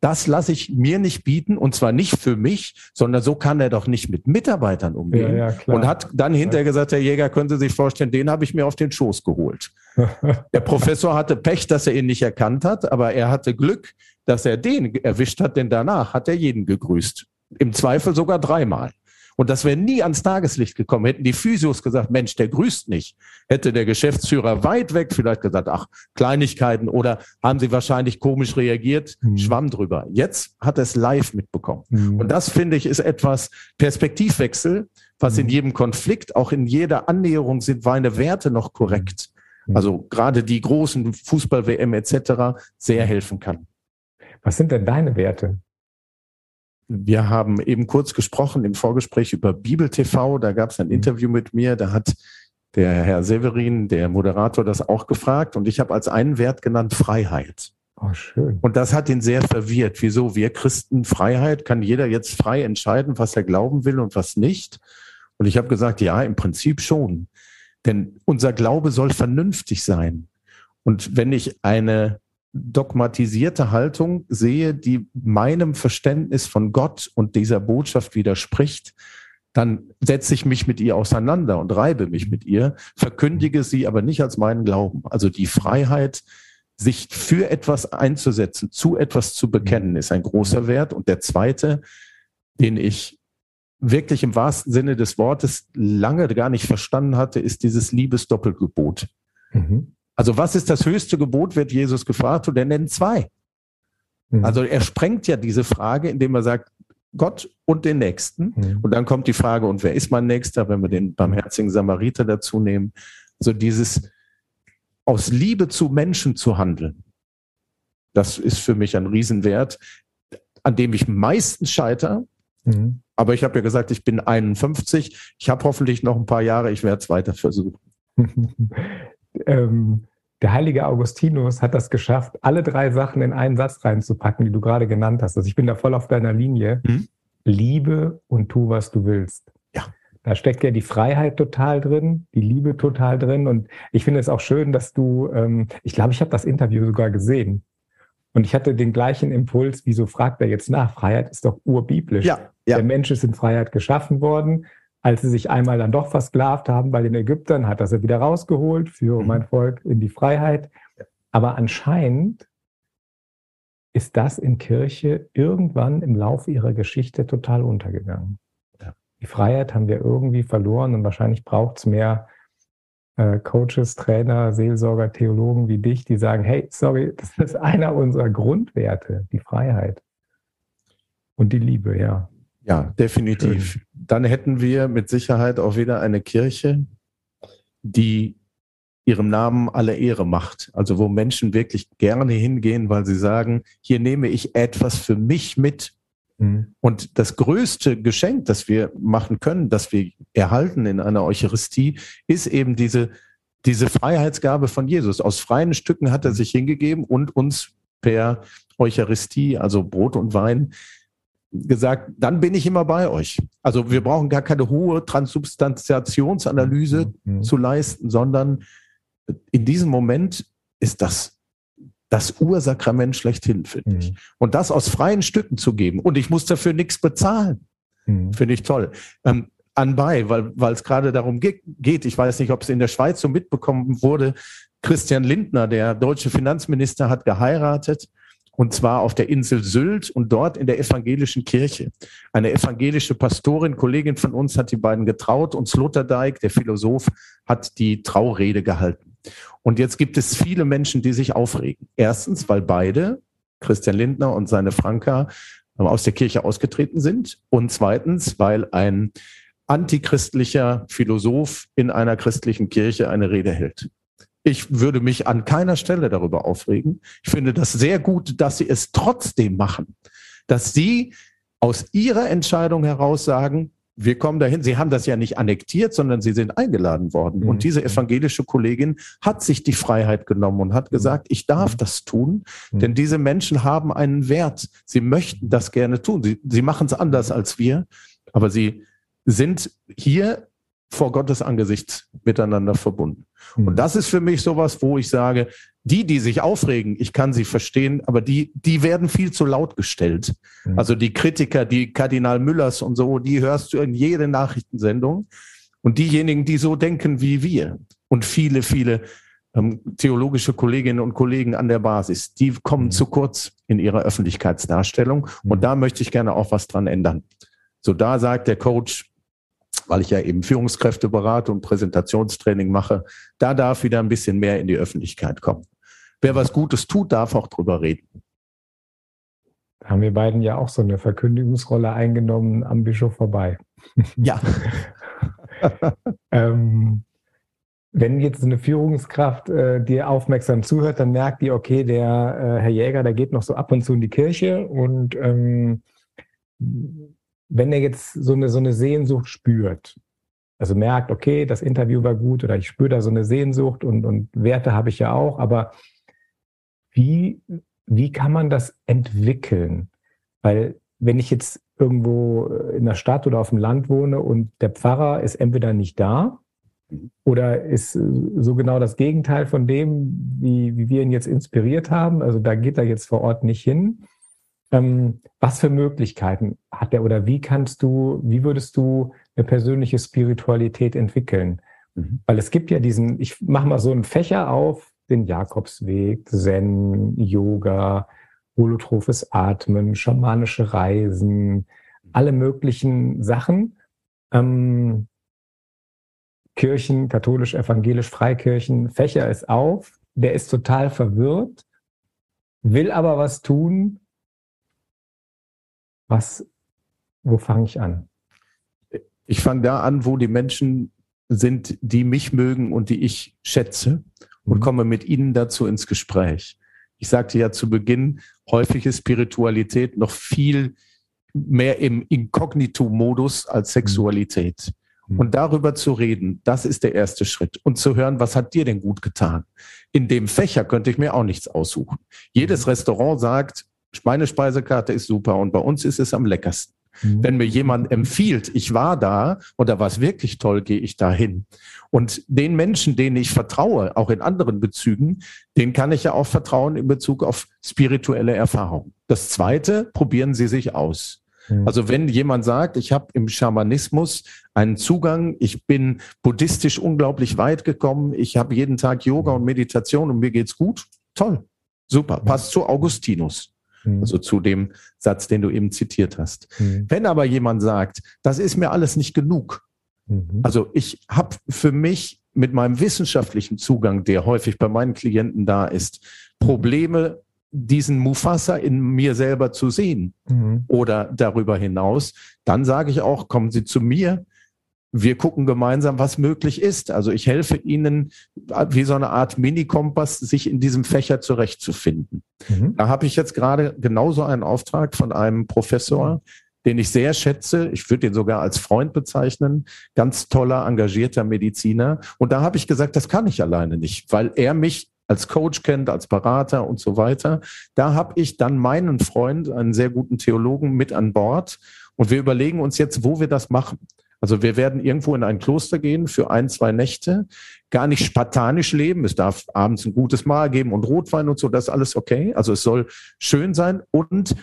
Das lasse ich mir nicht bieten und zwar nicht für mich, sondern so kann er doch nicht mit Mitarbeitern umgehen. Ja, ja, und hat dann hinterher gesagt, Herr Jäger, können Sie sich vorstellen, den habe ich mir auf den Schoß geholt. Der Professor hatte Pech, dass er ihn nicht erkannt hat, aber er hatte Glück, dass er den erwischt hat, denn danach hat er jeden gegrüßt. Im Zweifel sogar dreimal. Und das wäre nie ans Tageslicht gekommen. Hätten die Physios gesagt, Mensch, der grüßt nicht. Hätte der Geschäftsführer weit weg vielleicht gesagt, ach, Kleinigkeiten oder haben sie wahrscheinlich komisch reagiert, mhm. schwamm drüber. Jetzt hat er es live mitbekommen. Mhm. Und das finde ich ist etwas Perspektivwechsel, was mhm. in jedem Konflikt, auch in jeder Annäherung sind meine Werte noch korrekt. Mhm. Also gerade die großen Fußball-WM etc. sehr helfen kann. Was sind denn deine Werte? Wir haben eben kurz gesprochen im Vorgespräch über Bibel TV. Da gab es ein mhm. Interview mit mir. Da hat der Herr Severin, der Moderator, das auch gefragt. Und ich habe als einen Wert genannt Freiheit. Oh, schön. Und das hat ihn sehr verwirrt. Wieso? Wir Christen Freiheit? Kann jeder jetzt frei entscheiden, was er glauben will und was nicht? Und ich habe gesagt, ja, im Prinzip schon. Denn unser Glaube soll vernünftig sein. Und wenn ich eine dogmatisierte Haltung sehe, die meinem Verständnis von Gott und dieser Botschaft widerspricht, dann setze ich mich mit ihr auseinander und reibe mich mit ihr, verkündige sie aber nicht als meinen Glauben. Also die Freiheit, sich für etwas einzusetzen, zu etwas zu bekennen, ist ein großer Wert. Und der zweite, den ich wirklich im wahrsten Sinne des Wortes lange gar nicht verstanden hatte, ist dieses Liebesdoppelgebot. Mhm. Also was ist das höchste Gebot, wird Jesus gefragt und er nennt zwei. Mhm. Also er sprengt ja diese Frage, indem er sagt, Gott und den Nächsten. Mhm. Und dann kommt die Frage, und wer ist mein Nächster, wenn wir den barmherzigen Samariter dazu nehmen? Also dieses aus Liebe zu Menschen zu handeln, das ist für mich ein Riesenwert, an dem ich meistens scheitere. Mhm. Aber ich habe ja gesagt, ich bin 51. Ich habe hoffentlich noch ein paar Jahre. Ich werde es weiter versuchen. ähm, der heilige Augustinus hat das geschafft, alle drei Sachen in einen Satz reinzupacken, die du gerade genannt hast. Also ich bin da voll auf deiner Linie. Mhm. Liebe und tu, was du willst. Ja. Da steckt ja die Freiheit total drin, die Liebe total drin. Und ich finde es auch schön, dass du, ähm, ich glaube, ich habe das Interview sogar gesehen. Und ich hatte den gleichen Impuls, wieso fragt er jetzt nach? Freiheit ist doch urbiblisch. Ja, ja. Der Mensch ist in Freiheit geschaffen worden als sie sich einmal dann doch versklavt haben bei den Ägyptern, hat er sie wieder rausgeholt, führe mhm. mein Volk in die Freiheit. Aber anscheinend ist das in Kirche irgendwann im Laufe ihrer Geschichte total untergegangen. Ja. Die Freiheit haben wir irgendwie verloren und wahrscheinlich braucht es mehr äh, Coaches, Trainer, Seelsorger, Theologen wie dich, die sagen, hey, sorry, das ist einer unserer Grundwerte, die Freiheit und die Liebe, ja. Ja, definitiv. Schön. Dann hätten wir mit Sicherheit auch wieder eine Kirche, die ihrem Namen alle Ehre macht. Also wo Menschen wirklich gerne hingehen, weil sie sagen, hier nehme ich etwas für mich mit. Mhm. Und das größte Geschenk, das wir machen können, das wir erhalten in einer Eucharistie, ist eben diese, diese Freiheitsgabe von Jesus. Aus freien Stücken hat er sich hingegeben und uns per Eucharistie, also Brot und Wein, gesagt, dann bin ich immer bei euch. Also wir brauchen gar keine hohe Transubstantiationsanalyse mhm. zu leisten, sondern in diesem Moment ist das das Ursakrament schlechthin, finde mhm. ich. Und das aus freien Stücken zu geben. Und ich muss dafür nichts bezahlen. Mhm. Finde ich toll. Ähm, anbei, weil weil es gerade darum geht, ich weiß nicht, ob es in der Schweiz so mitbekommen wurde, Christian Lindner, der deutsche Finanzminister, hat geheiratet und zwar auf der Insel Sylt und dort in der evangelischen Kirche. Eine evangelische Pastorin, Kollegin von uns, hat die beiden getraut und Sloterdijk, der Philosoph, hat die Traurede gehalten. Und jetzt gibt es viele Menschen, die sich aufregen. Erstens, weil beide, Christian Lindner und seine Franka, aus der Kirche ausgetreten sind. Und zweitens, weil ein antichristlicher Philosoph in einer christlichen Kirche eine Rede hält. Ich würde mich an keiner Stelle darüber aufregen. Ich finde das sehr gut, dass sie es trotzdem machen. Dass sie aus ihrer Entscheidung heraus sagen, wir kommen dahin. Sie haben das ja nicht annektiert, sondern sie sind eingeladen worden. Mhm. Und diese evangelische Kollegin hat sich die Freiheit genommen und hat mhm. gesagt, ich darf mhm. das tun, mhm. denn diese Menschen haben einen Wert. Sie möchten das gerne tun. Sie, sie machen es anders als wir, aber sie sind hier vor Gottes Angesicht miteinander verbunden. Und mhm. das ist für mich sowas, wo ich sage, die, die sich aufregen, ich kann sie verstehen, aber die, die werden viel zu laut gestellt. Mhm. Also die Kritiker, die Kardinal Müllers und so, die hörst du in jede Nachrichtensendung. Und diejenigen, die so denken wie wir und viele, viele ähm, theologische Kolleginnen und Kollegen an der Basis, die kommen mhm. zu kurz in ihrer Öffentlichkeitsdarstellung. Und da möchte ich gerne auch was dran ändern. So da sagt der Coach, weil ich ja eben Führungskräfte berate und Präsentationstraining mache, da darf wieder ein bisschen mehr in die Öffentlichkeit kommen. Wer was Gutes tut, darf auch drüber reden. Da haben wir beiden ja auch so eine Verkündigungsrolle eingenommen am Bischof vorbei. Ja. ähm, wenn jetzt eine Führungskraft äh, dir aufmerksam zuhört, dann merkt die, okay, der äh, Herr Jäger, der geht noch so ab und zu in die Kirche und ähm, wenn er jetzt so eine, so eine Sehnsucht spürt, also merkt, okay, das Interview war gut oder ich spüre da so eine Sehnsucht und, und Werte habe ich ja auch, aber wie, wie kann man das entwickeln? Weil wenn ich jetzt irgendwo in der Stadt oder auf dem Land wohne und der Pfarrer ist entweder nicht da oder ist so genau das Gegenteil von dem, wie, wie wir ihn jetzt inspiriert haben, also da geht er jetzt vor Ort nicht hin, ähm, was für Möglichkeiten hat er oder wie kannst du, wie würdest du eine persönliche Spiritualität entwickeln? Mhm. Weil es gibt ja diesen, ich mache mal so einen Fächer auf, den Jakobsweg, Zen, Yoga, holotrophes Atmen, schamanische Reisen, alle möglichen Sachen. Ähm, Kirchen, katholisch, evangelisch, Freikirchen, Fächer ist auf, der ist total verwirrt, will aber was tun, was, wo fange ich an? Ich fange da an, wo die Menschen sind, die mich mögen und die ich schätze und mhm. komme mit ihnen dazu ins Gespräch. Ich sagte ja zu Beginn, häufig ist Spiritualität noch viel mehr im Inkognito-Modus als Sexualität. Mhm. Und darüber zu reden, das ist der erste Schritt. Und zu hören, was hat dir denn gut getan? In dem Fächer könnte ich mir auch nichts aussuchen. Jedes mhm. Restaurant sagt, meine Speisekarte ist super und bei uns ist es am leckersten. Mhm. Wenn mir jemand empfiehlt, ich war da oder was wirklich toll, gehe ich da hin. Und den Menschen, denen ich vertraue, auch in anderen Bezügen, den kann ich ja auch vertrauen in Bezug auf spirituelle Erfahrung. Das Zweite, probieren Sie sich aus. Mhm. Also wenn jemand sagt, ich habe im Schamanismus einen Zugang, ich bin buddhistisch unglaublich weit gekommen, ich habe jeden Tag Yoga und Meditation und mir geht's gut, toll, super, passt zu Augustinus. Mhm. Also zu dem Satz, den du eben zitiert hast. Mhm. Wenn aber jemand sagt, das ist mir alles nicht genug, mhm. also ich habe für mich mit meinem wissenschaftlichen Zugang, der häufig bei meinen Klienten da ist, Probleme, diesen Mufasa in mir selber zu sehen mhm. oder darüber hinaus, dann sage ich auch, kommen Sie zu mir, wir gucken gemeinsam, was möglich ist. Also ich helfe Ihnen, wie so eine Art Mini-Kompass, sich in diesem Fächer zurechtzufinden. Mhm. Da habe ich jetzt gerade genauso einen Auftrag von einem Professor, den ich sehr schätze. Ich würde ihn sogar als Freund bezeichnen. Ganz toller, engagierter Mediziner. Und da habe ich gesagt, das kann ich alleine nicht, weil er mich als Coach kennt, als Berater und so weiter. Da habe ich dann meinen Freund, einen sehr guten Theologen, mit an Bord. Und wir überlegen uns jetzt, wo wir das machen. Also wir werden irgendwo in ein Kloster gehen für ein, zwei Nächte, gar nicht spartanisch leben. Es darf abends ein gutes Mahl geben und Rotwein und so, das ist alles okay. Also es soll schön sein und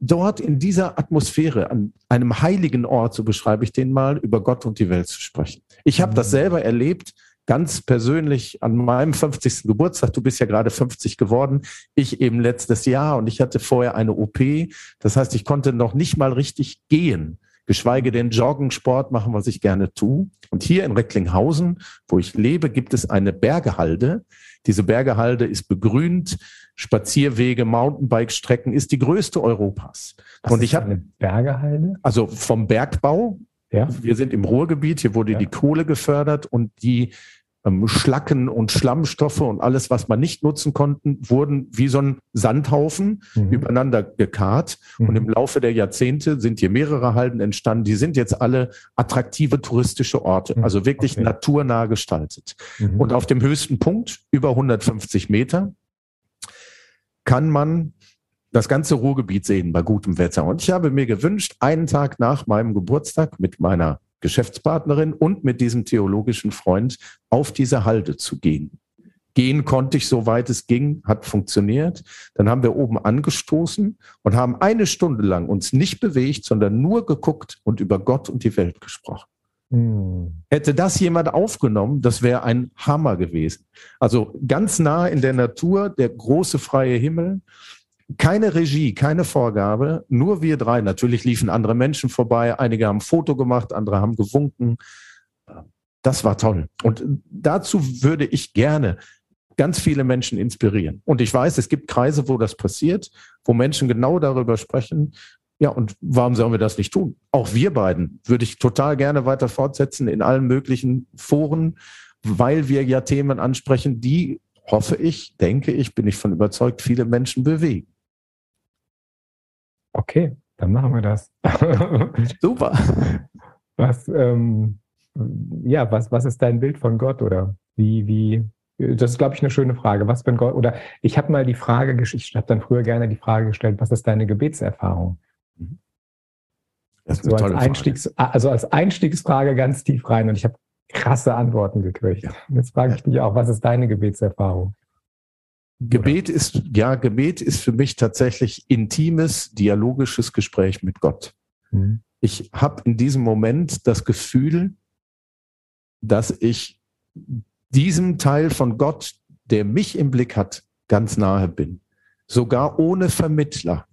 dort in dieser Atmosphäre, an einem heiligen Ort, so beschreibe ich den mal, über Gott und die Welt zu sprechen. Ich habe das mhm. selber erlebt, ganz persönlich an meinem 50. Geburtstag. Du bist ja gerade 50 geworden. Ich eben letztes Jahr und ich hatte vorher eine OP. Das heißt, ich konnte noch nicht mal richtig gehen geschweige denn Joggen, Sport machen, was ich gerne tue. Und hier in Recklinghausen, wo ich lebe, gibt es eine Bergehalde. Diese Bergehalde ist begrünt, Spazierwege, Mountainbike-Strecken, ist die größte Europas. Was und ich habe eine Bergehalde? Also vom Bergbau. Ja. Wir sind im Ruhrgebiet, hier wurde ja. die Kohle gefördert und die ähm, Schlacken und Schlammstoffe und alles, was man nicht nutzen konnten, wurden wie so ein Sandhaufen mhm. übereinander gekarrt. Mhm. Und im Laufe der Jahrzehnte sind hier mehrere Halden entstanden. Die sind jetzt alle attraktive touristische Orte, mhm. also wirklich okay. naturnah gestaltet. Mhm. Und auf dem höchsten Punkt, über 150 Meter, kann man das ganze Ruhrgebiet sehen bei gutem Wetter. Und ich habe mir gewünscht, einen Tag nach meinem Geburtstag mit meiner Geschäftspartnerin und mit diesem theologischen Freund auf diese Halde zu gehen. Gehen konnte ich, soweit es ging, hat funktioniert. Dann haben wir oben angestoßen und haben eine Stunde lang uns nicht bewegt, sondern nur geguckt und über Gott und die Welt gesprochen. Hm. Hätte das jemand aufgenommen, das wäre ein Hammer gewesen. Also ganz nah in der Natur, der große freie Himmel keine Regie, keine Vorgabe, nur wir drei. Natürlich liefen andere Menschen vorbei, einige haben ein Foto gemacht, andere haben gewunken. Das war toll. Und dazu würde ich gerne ganz viele Menschen inspirieren. Und ich weiß, es gibt Kreise, wo das passiert, wo Menschen genau darüber sprechen. Ja, und warum sollen wir das nicht tun? Auch wir beiden würde ich total gerne weiter fortsetzen in allen möglichen Foren, weil wir ja Themen ansprechen, die, hoffe ich, denke ich, bin ich von überzeugt, viele Menschen bewegen. Okay, dann machen wir das. Super. Was, ähm, ja, was, was ist dein Bild von Gott oder wie, wie, das ist, glaube ich, eine schöne Frage. Was wenn Gott, oder ich habe mal die Frage, ich habe dann früher gerne die Frage gestellt, was ist deine Gebetserfahrung? Das ist so als Einstiegs, also als Einstiegsfrage ganz tief rein und ich habe krasse Antworten gekriegt. Jetzt frage ich dich auch, was ist deine Gebetserfahrung? Gebet ist, ja, Gebet ist für mich tatsächlich intimes, dialogisches Gespräch mit Gott. Mhm. Ich habe in diesem Moment das Gefühl, dass ich diesem Teil von Gott, der mich im Blick hat, ganz nahe bin. Sogar ohne Vermittler.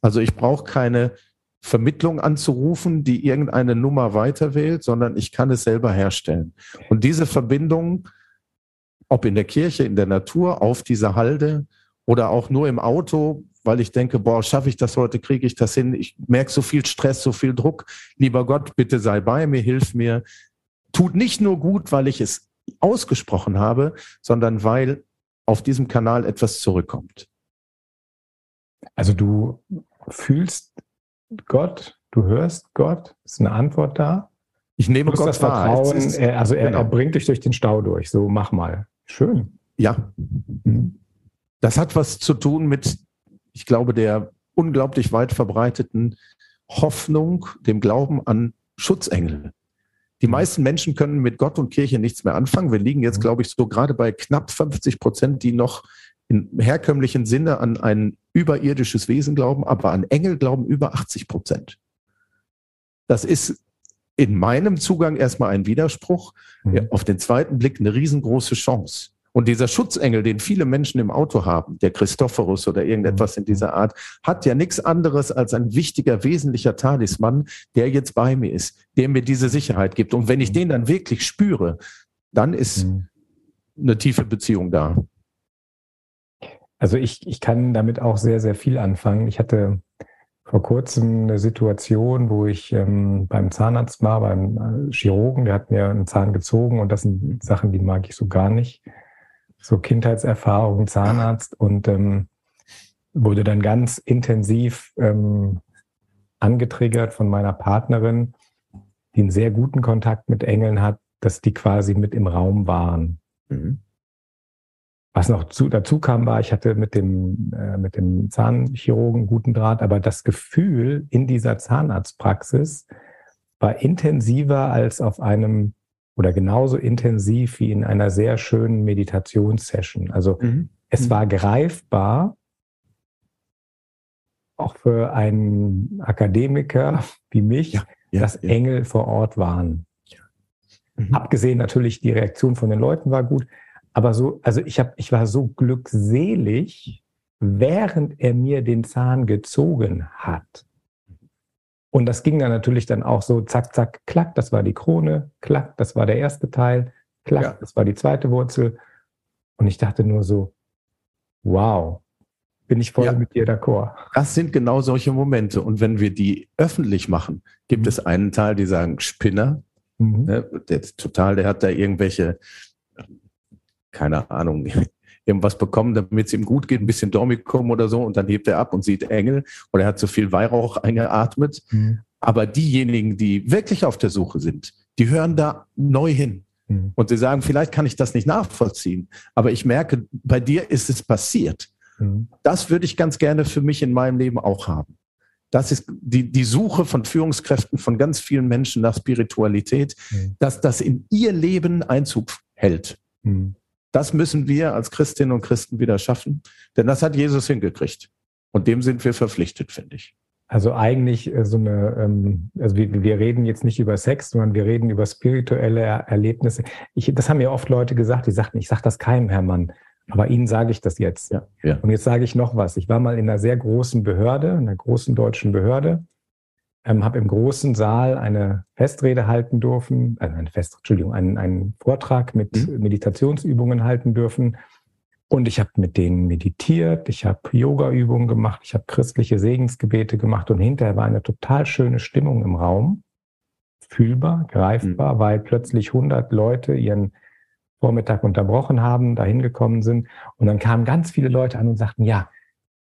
Also ich brauche keine Vermittlung anzurufen, die irgendeine Nummer weiterwählt, sondern ich kann es selber herstellen. Und diese Verbindung ob in der Kirche, in der Natur, auf dieser Halde oder auch nur im Auto, weil ich denke, boah, schaffe ich das heute, kriege ich das hin, ich merke so viel Stress, so viel Druck. Lieber Gott, bitte sei bei mir, hilf mir. Tut nicht nur gut, weil ich es ausgesprochen habe, sondern weil auf diesem Kanal etwas zurückkommt. Also du fühlst Gott, du hörst Gott, ist eine Antwort da? Ich nehme Gott das Vertrauen, ist, also er, genau. er bringt dich durch den Stau durch, so mach mal. Schön. Ja. Mhm. Das hat was zu tun mit, ich glaube, der unglaublich weit verbreiteten Hoffnung, dem Glauben an Schutzengel. Die mhm. meisten Menschen können mit Gott und Kirche nichts mehr anfangen. Wir liegen jetzt, mhm. glaube ich, so gerade bei knapp 50 Prozent, die noch im herkömmlichen Sinne an ein überirdisches Wesen glauben, aber an Engel glauben über 80 Prozent. Das ist in meinem Zugang erstmal ein Widerspruch, mhm. auf den zweiten Blick eine riesengroße Chance. Und dieser Schutzengel, den viele Menschen im Auto haben, der Christophorus oder irgendetwas in dieser Art, hat ja nichts anderes als ein wichtiger, wesentlicher Talisman, der jetzt bei mir ist, der mir diese Sicherheit gibt. Und wenn ich den dann wirklich spüre, dann ist mhm. eine tiefe Beziehung da. Also ich, ich kann damit auch sehr, sehr viel anfangen. Ich hatte vor kurzem eine Situation, wo ich ähm, beim Zahnarzt war, beim äh, Chirurgen, der hat mir einen Zahn gezogen und das sind Sachen, die mag ich so gar nicht. So Kindheitserfahrung, Zahnarzt und ähm, wurde dann ganz intensiv ähm, angetriggert von meiner Partnerin, die einen sehr guten Kontakt mit Engeln hat, dass die quasi mit im Raum waren. Mhm. Was noch zu, dazu kam, war, ich hatte mit dem, äh, mit dem Zahnchirurgen guten Draht, aber das Gefühl in dieser Zahnarztpraxis war intensiver als auf einem oder genauso intensiv wie in einer sehr schönen Meditationssession. Also mhm. es mhm. war greifbar, auch für einen Akademiker wie mich, ja, ja, dass ja. Engel vor Ort waren. Mhm. Abgesehen natürlich, die Reaktion von den Leuten war gut, aber so, also ich habe, ich war so glückselig, während er mir den Zahn gezogen hat. Und das ging dann natürlich dann auch so zack, zack, klack, das war die Krone, klack, das war der erste Teil, klack, ja. das war die zweite Wurzel. Und ich dachte nur so, wow, bin ich voll ja. mit dir d'accord. Das sind genau solche Momente. Und wenn wir die öffentlich machen, gibt mhm. es einen Teil, die sagen Spinner. Mhm. Ne, der, total, der hat da irgendwelche keine Ahnung, irgendwas bekommen, damit es ihm gut geht, ein bisschen Dormikum oder so und dann hebt er ab und sieht Engel oder er hat zu viel Weihrauch eingeatmet. Mhm. Aber diejenigen, die wirklich auf der Suche sind, die hören da neu hin. Mhm. Und sie sagen, vielleicht kann ich das nicht nachvollziehen, aber ich merke, bei dir ist es passiert. Mhm. Das würde ich ganz gerne für mich in meinem Leben auch haben. Das ist die, die Suche von Führungskräften, von ganz vielen Menschen nach Spiritualität, mhm. dass das in ihr Leben Einzug hält. Mhm. Das müssen wir als Christinnen und Christen wieder schaffen, denn das hat Jesus hingekriegt. Und dem sind wir verpflichtet, finde ich. Also eigentlich äh, so eine, ähm, also wir, wir reden jetzt nicht über Sex, sondern wir reden über spirituelle Erlebnisse. Ich, das haben mir oft Leute gesagt, die sagten, ich sage das keinem, Herr Mann, aber Ihnen sage ich das jetzt. Ja, ja. Und jetzt sage ich noch was. Ich war mal in einer sehr großen Behörde, einer großen deutschen Behörde, ähm, habe im großen Saal eine Festrede halten dürfen, also eine Fest, Entschuldigung, einen, einen Vortrag mit mhm. Meditationsübungen halten dürfen und ich habe mit denen meditiert, ich habe Yoga-Übungen gemacht, ich habe christliche Segensgebete gemacht und hinterher war eine total schöne Stimmung im Raum. Fühlbar, greifbar, mhm. weil plötzlich 100 Leute ihren Vormittag unterbrochen haben, dahin gekommen sind. Und dann kamen ganz viele Leute an und sagten, ja,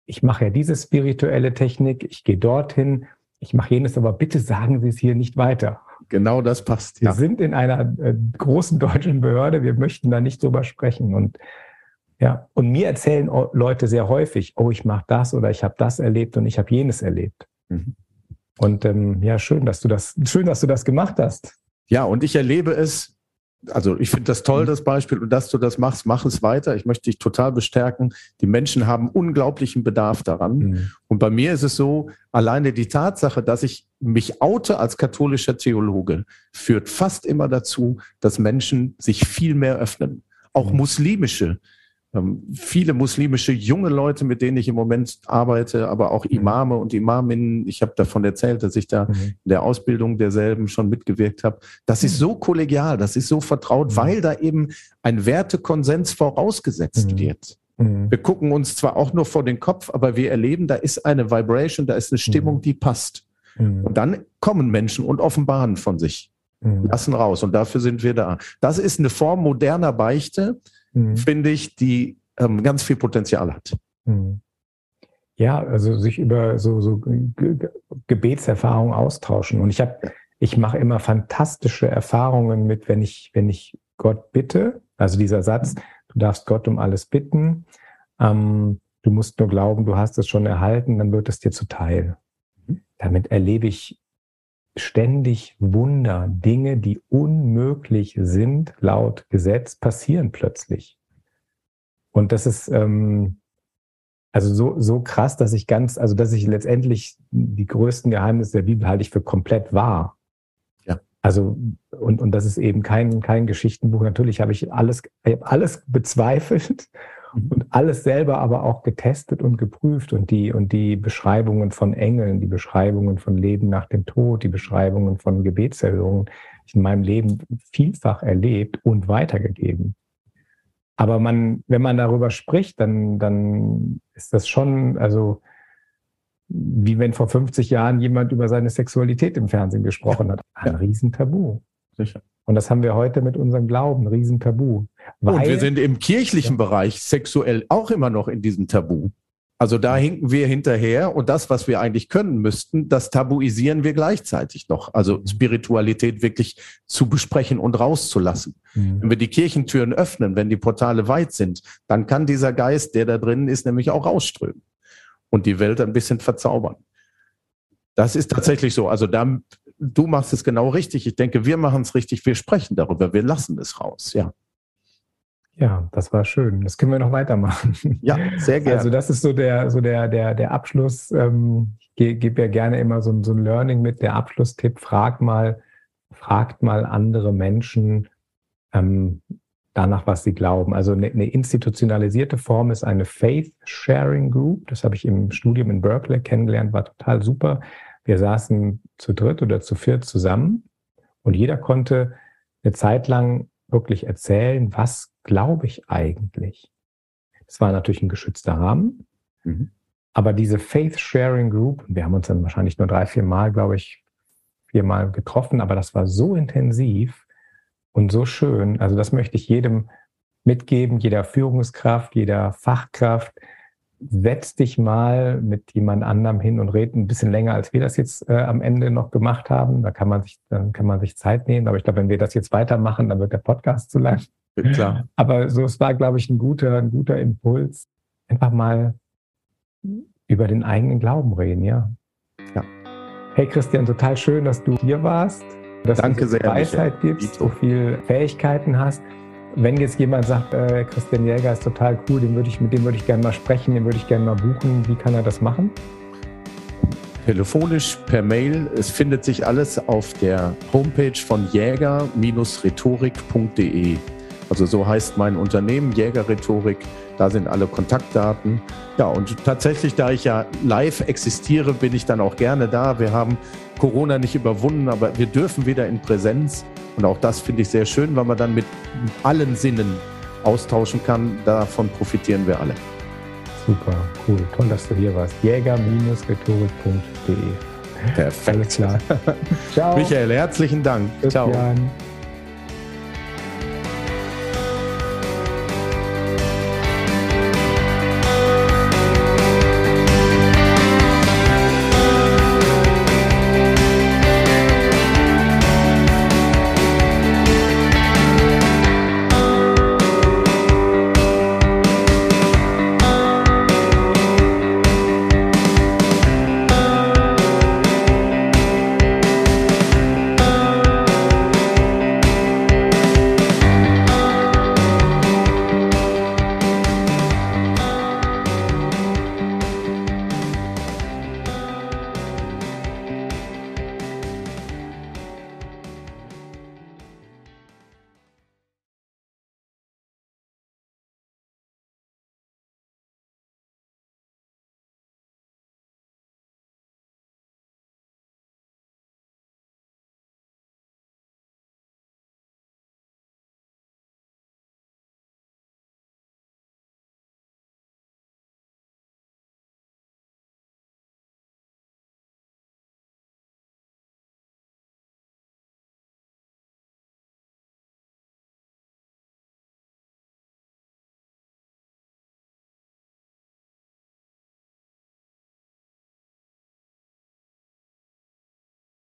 ich mache ja diese spirituelle Technik, ich gehe dorthin, ich mache jenes, aber bitte sagen Sie es hier nicht weiter. Genau das passt. Wir ja. sind in einer äh, großen deutschen Behörde, wir möchten da nicht drüber sprechen. Und ja, und mir erzählen Leute sehr häufig, oh, ich mache das oder ich habe das erlebt und ich habe jenes erlebt. Mhm. Und ähm, ja, schön, dass du das, schön, dass du das gemacht hast. Ja, und ich erlebe es. Also ich finde das toll, mhm. das Beispiel, und dass du das machst, mach es weiter. Ich möchte dich total bestärken. Die Menschen haben unglaublichen Bedarf daran. Mhm. Und bei mir ist es so, alleine die Tatsache, dass ich mich oute als katholischer Theologe, führt fast immer dazu, dass Menschen sich viel mehr öffnen. Auch mhm. muslimische viele muslimische junge Leute, mit denen ich im Moment arbeite, aber auch mhm. Imame und Imaminnen. Ich habe davon erzählt, dass ich da mhm. in der Ausbildung derselben schon mitgewirkt habe. Das ist mhm. so kollegial, das ist so vertraut, weil da eben ein Wertekonsens vorausgesetzt wird. Wir gucken uns zwar auch nur vor den Kopf, aber wir erleben, da ist eine Vibration, da ist eine Stimmung, die passt. Und dann kommen Menschen und offenbaren von sich, lassen raus. Und dafür sind wir da. Das ist eine Form moderner Beichte, mhm. finde ich, die ähm, ganz viel Potenzial hat. Mhm. Ja, also sich über so, so Gebetserfahrungen austauschen. Und ich habe, ich mache immer fantastische Erfahrungen mit, wenn ich, wenn ich Gott bitte. Also dieser Satz, du darfst Gott um alles bitten. Ähm, du musst nur glauben, du hast es schon erhalten, dann wird es dir zuteil. Mhm. Damit erlebe ich ständig Wunder, Dinge, die unmöglich sind, laut Gesetz, passieren plötzlich. Und das ist ähm, also so, so krass, dass ich ganz, also dass ich letztendlich die größten Geheimnisse der Bibel halte ich für komplett wahr. Ja. Also, und, und das ist eben kein, kein Geschichtenbuch. Natürlich habe ich alles, ich habe alles bezweifelt. Und alles selber aber auch getestet und geprüft und die, und die Beschreibungen von Engeln, die Beschreibungen von Leben nach dem Tod, die Beschreibungen von Gebetserhörungen in meinem Leben vielfach erlebt und weitergegeben. Aber man, wenn man darüber spricht, dann, dann ist das schon, also, wie wenn vor 50 Jahren jemand über seine Sexualität im Fernsehen gesprochen hat. Ein. Riesentabu. Sicher. Und das haben wir heute mit unserem Glauben, Riesentabu. Weil, und wir sind im kirchlichen ja. Bereich sexuell auch immer noch in diesem Tabu. Also da hinken wir hinterher und das, was wir eigentlich können müssten, das tabuisieren wir gleichzeitig noch. Also mhm. Spiritualität wirklich zu besprechen und rauszulassen. Mhm. Wenn wir die Kirchentüren öffnen, wenn die Portale weit sind, dann kann dieser Geist, der da drin ist, nämlich auch rausströmen und die Welt ein bisschen verzaubern. Das ist tatsächlich so. Also da, du machst es genau richtig. Ich denke, wir machen es richtig. Wir sprechen darüber. Wir lassen es raus. Ja. Ja, das war schön. Das können wir noch weitermachen. Ja, sehr gerne. Also das ist so der, so der, der, der Abschluss. Ähm, ich gebe ja gerne immer so, so ein Learning mit. Der Abschlusstipp, frag mal, fragt mal andere Menschen ähm, danach, was sie glauben. Also eine, eine institutionalisierte Form ist eine Faith Sharing Group. Das habe ich im Studium in Berkeley kennengelernt, war total super. Wir saßen zu dritt oder zu viert zusammen und jeder konnte eine Zeit lang wirklich erzählen, was glaube ich eigentlich. Es war natürlich ein geschützter Rahmen, mhm. aber diese Faith Sharing Group, wir haben uns dann wahrscheinlich nur drei, vier Mal, glaube ich, viermal getroffen, aber das war so intensiv und so schön. Also das möchte ich jedem mitgeben, jeder Führungskraft, jeder Fachkraft, setz dich mal mit jemand anderem hin und red ein bisschen länger, als wir das jetzt äh, am Ende noch gemacht haben. Da kann man sich, dann kann man sich Zeit nehmen. Aber ich glaube, wenn wir das jetzt weitermachen, dann wird der Podcast zu lang. Klar. Aber so, es war, glaube ich, ein guter, ein guter Impuls. Einfach mal über den eigenen Glauben reden, ja. Ja. Hey Christian, total schön, dass du hier warst, dass Danke du so sehr, Weisheit Michael. gibst, so viel Fähigkeiten hast. Wenn jetzt jemand sagt, äh, Christian Jäger ist total cool, den würde ich, mit dem würde ich gerne mal sprechen, den würde ich gerne mal buchen, wie kann er das machen? Telefonisch, per Mail. Es findet sich alles auf der Homepage von jäger-rhetorik.de. Also so heißt mein Unternehmen, Jägerrhetorik. Da sind alle Kontaktdaten. Ja, und tatsächlich, da ich ja live existiere, bin ich dann auch gerne da. Wir haben Corona nicht überwunden, aber wir dürfen wieder in Präsenz. Und auch das finde ich sehr schön, weil man dann mit allen Sinnen austauschen kann. Davon profitieren wir alle. Super, cool. Toll, dass du hier warst. Jäger-rhetorik.de. Perfekt. Alles klar. Ciao. Michael, herzlichen Dank. Bis Ciao. Dann.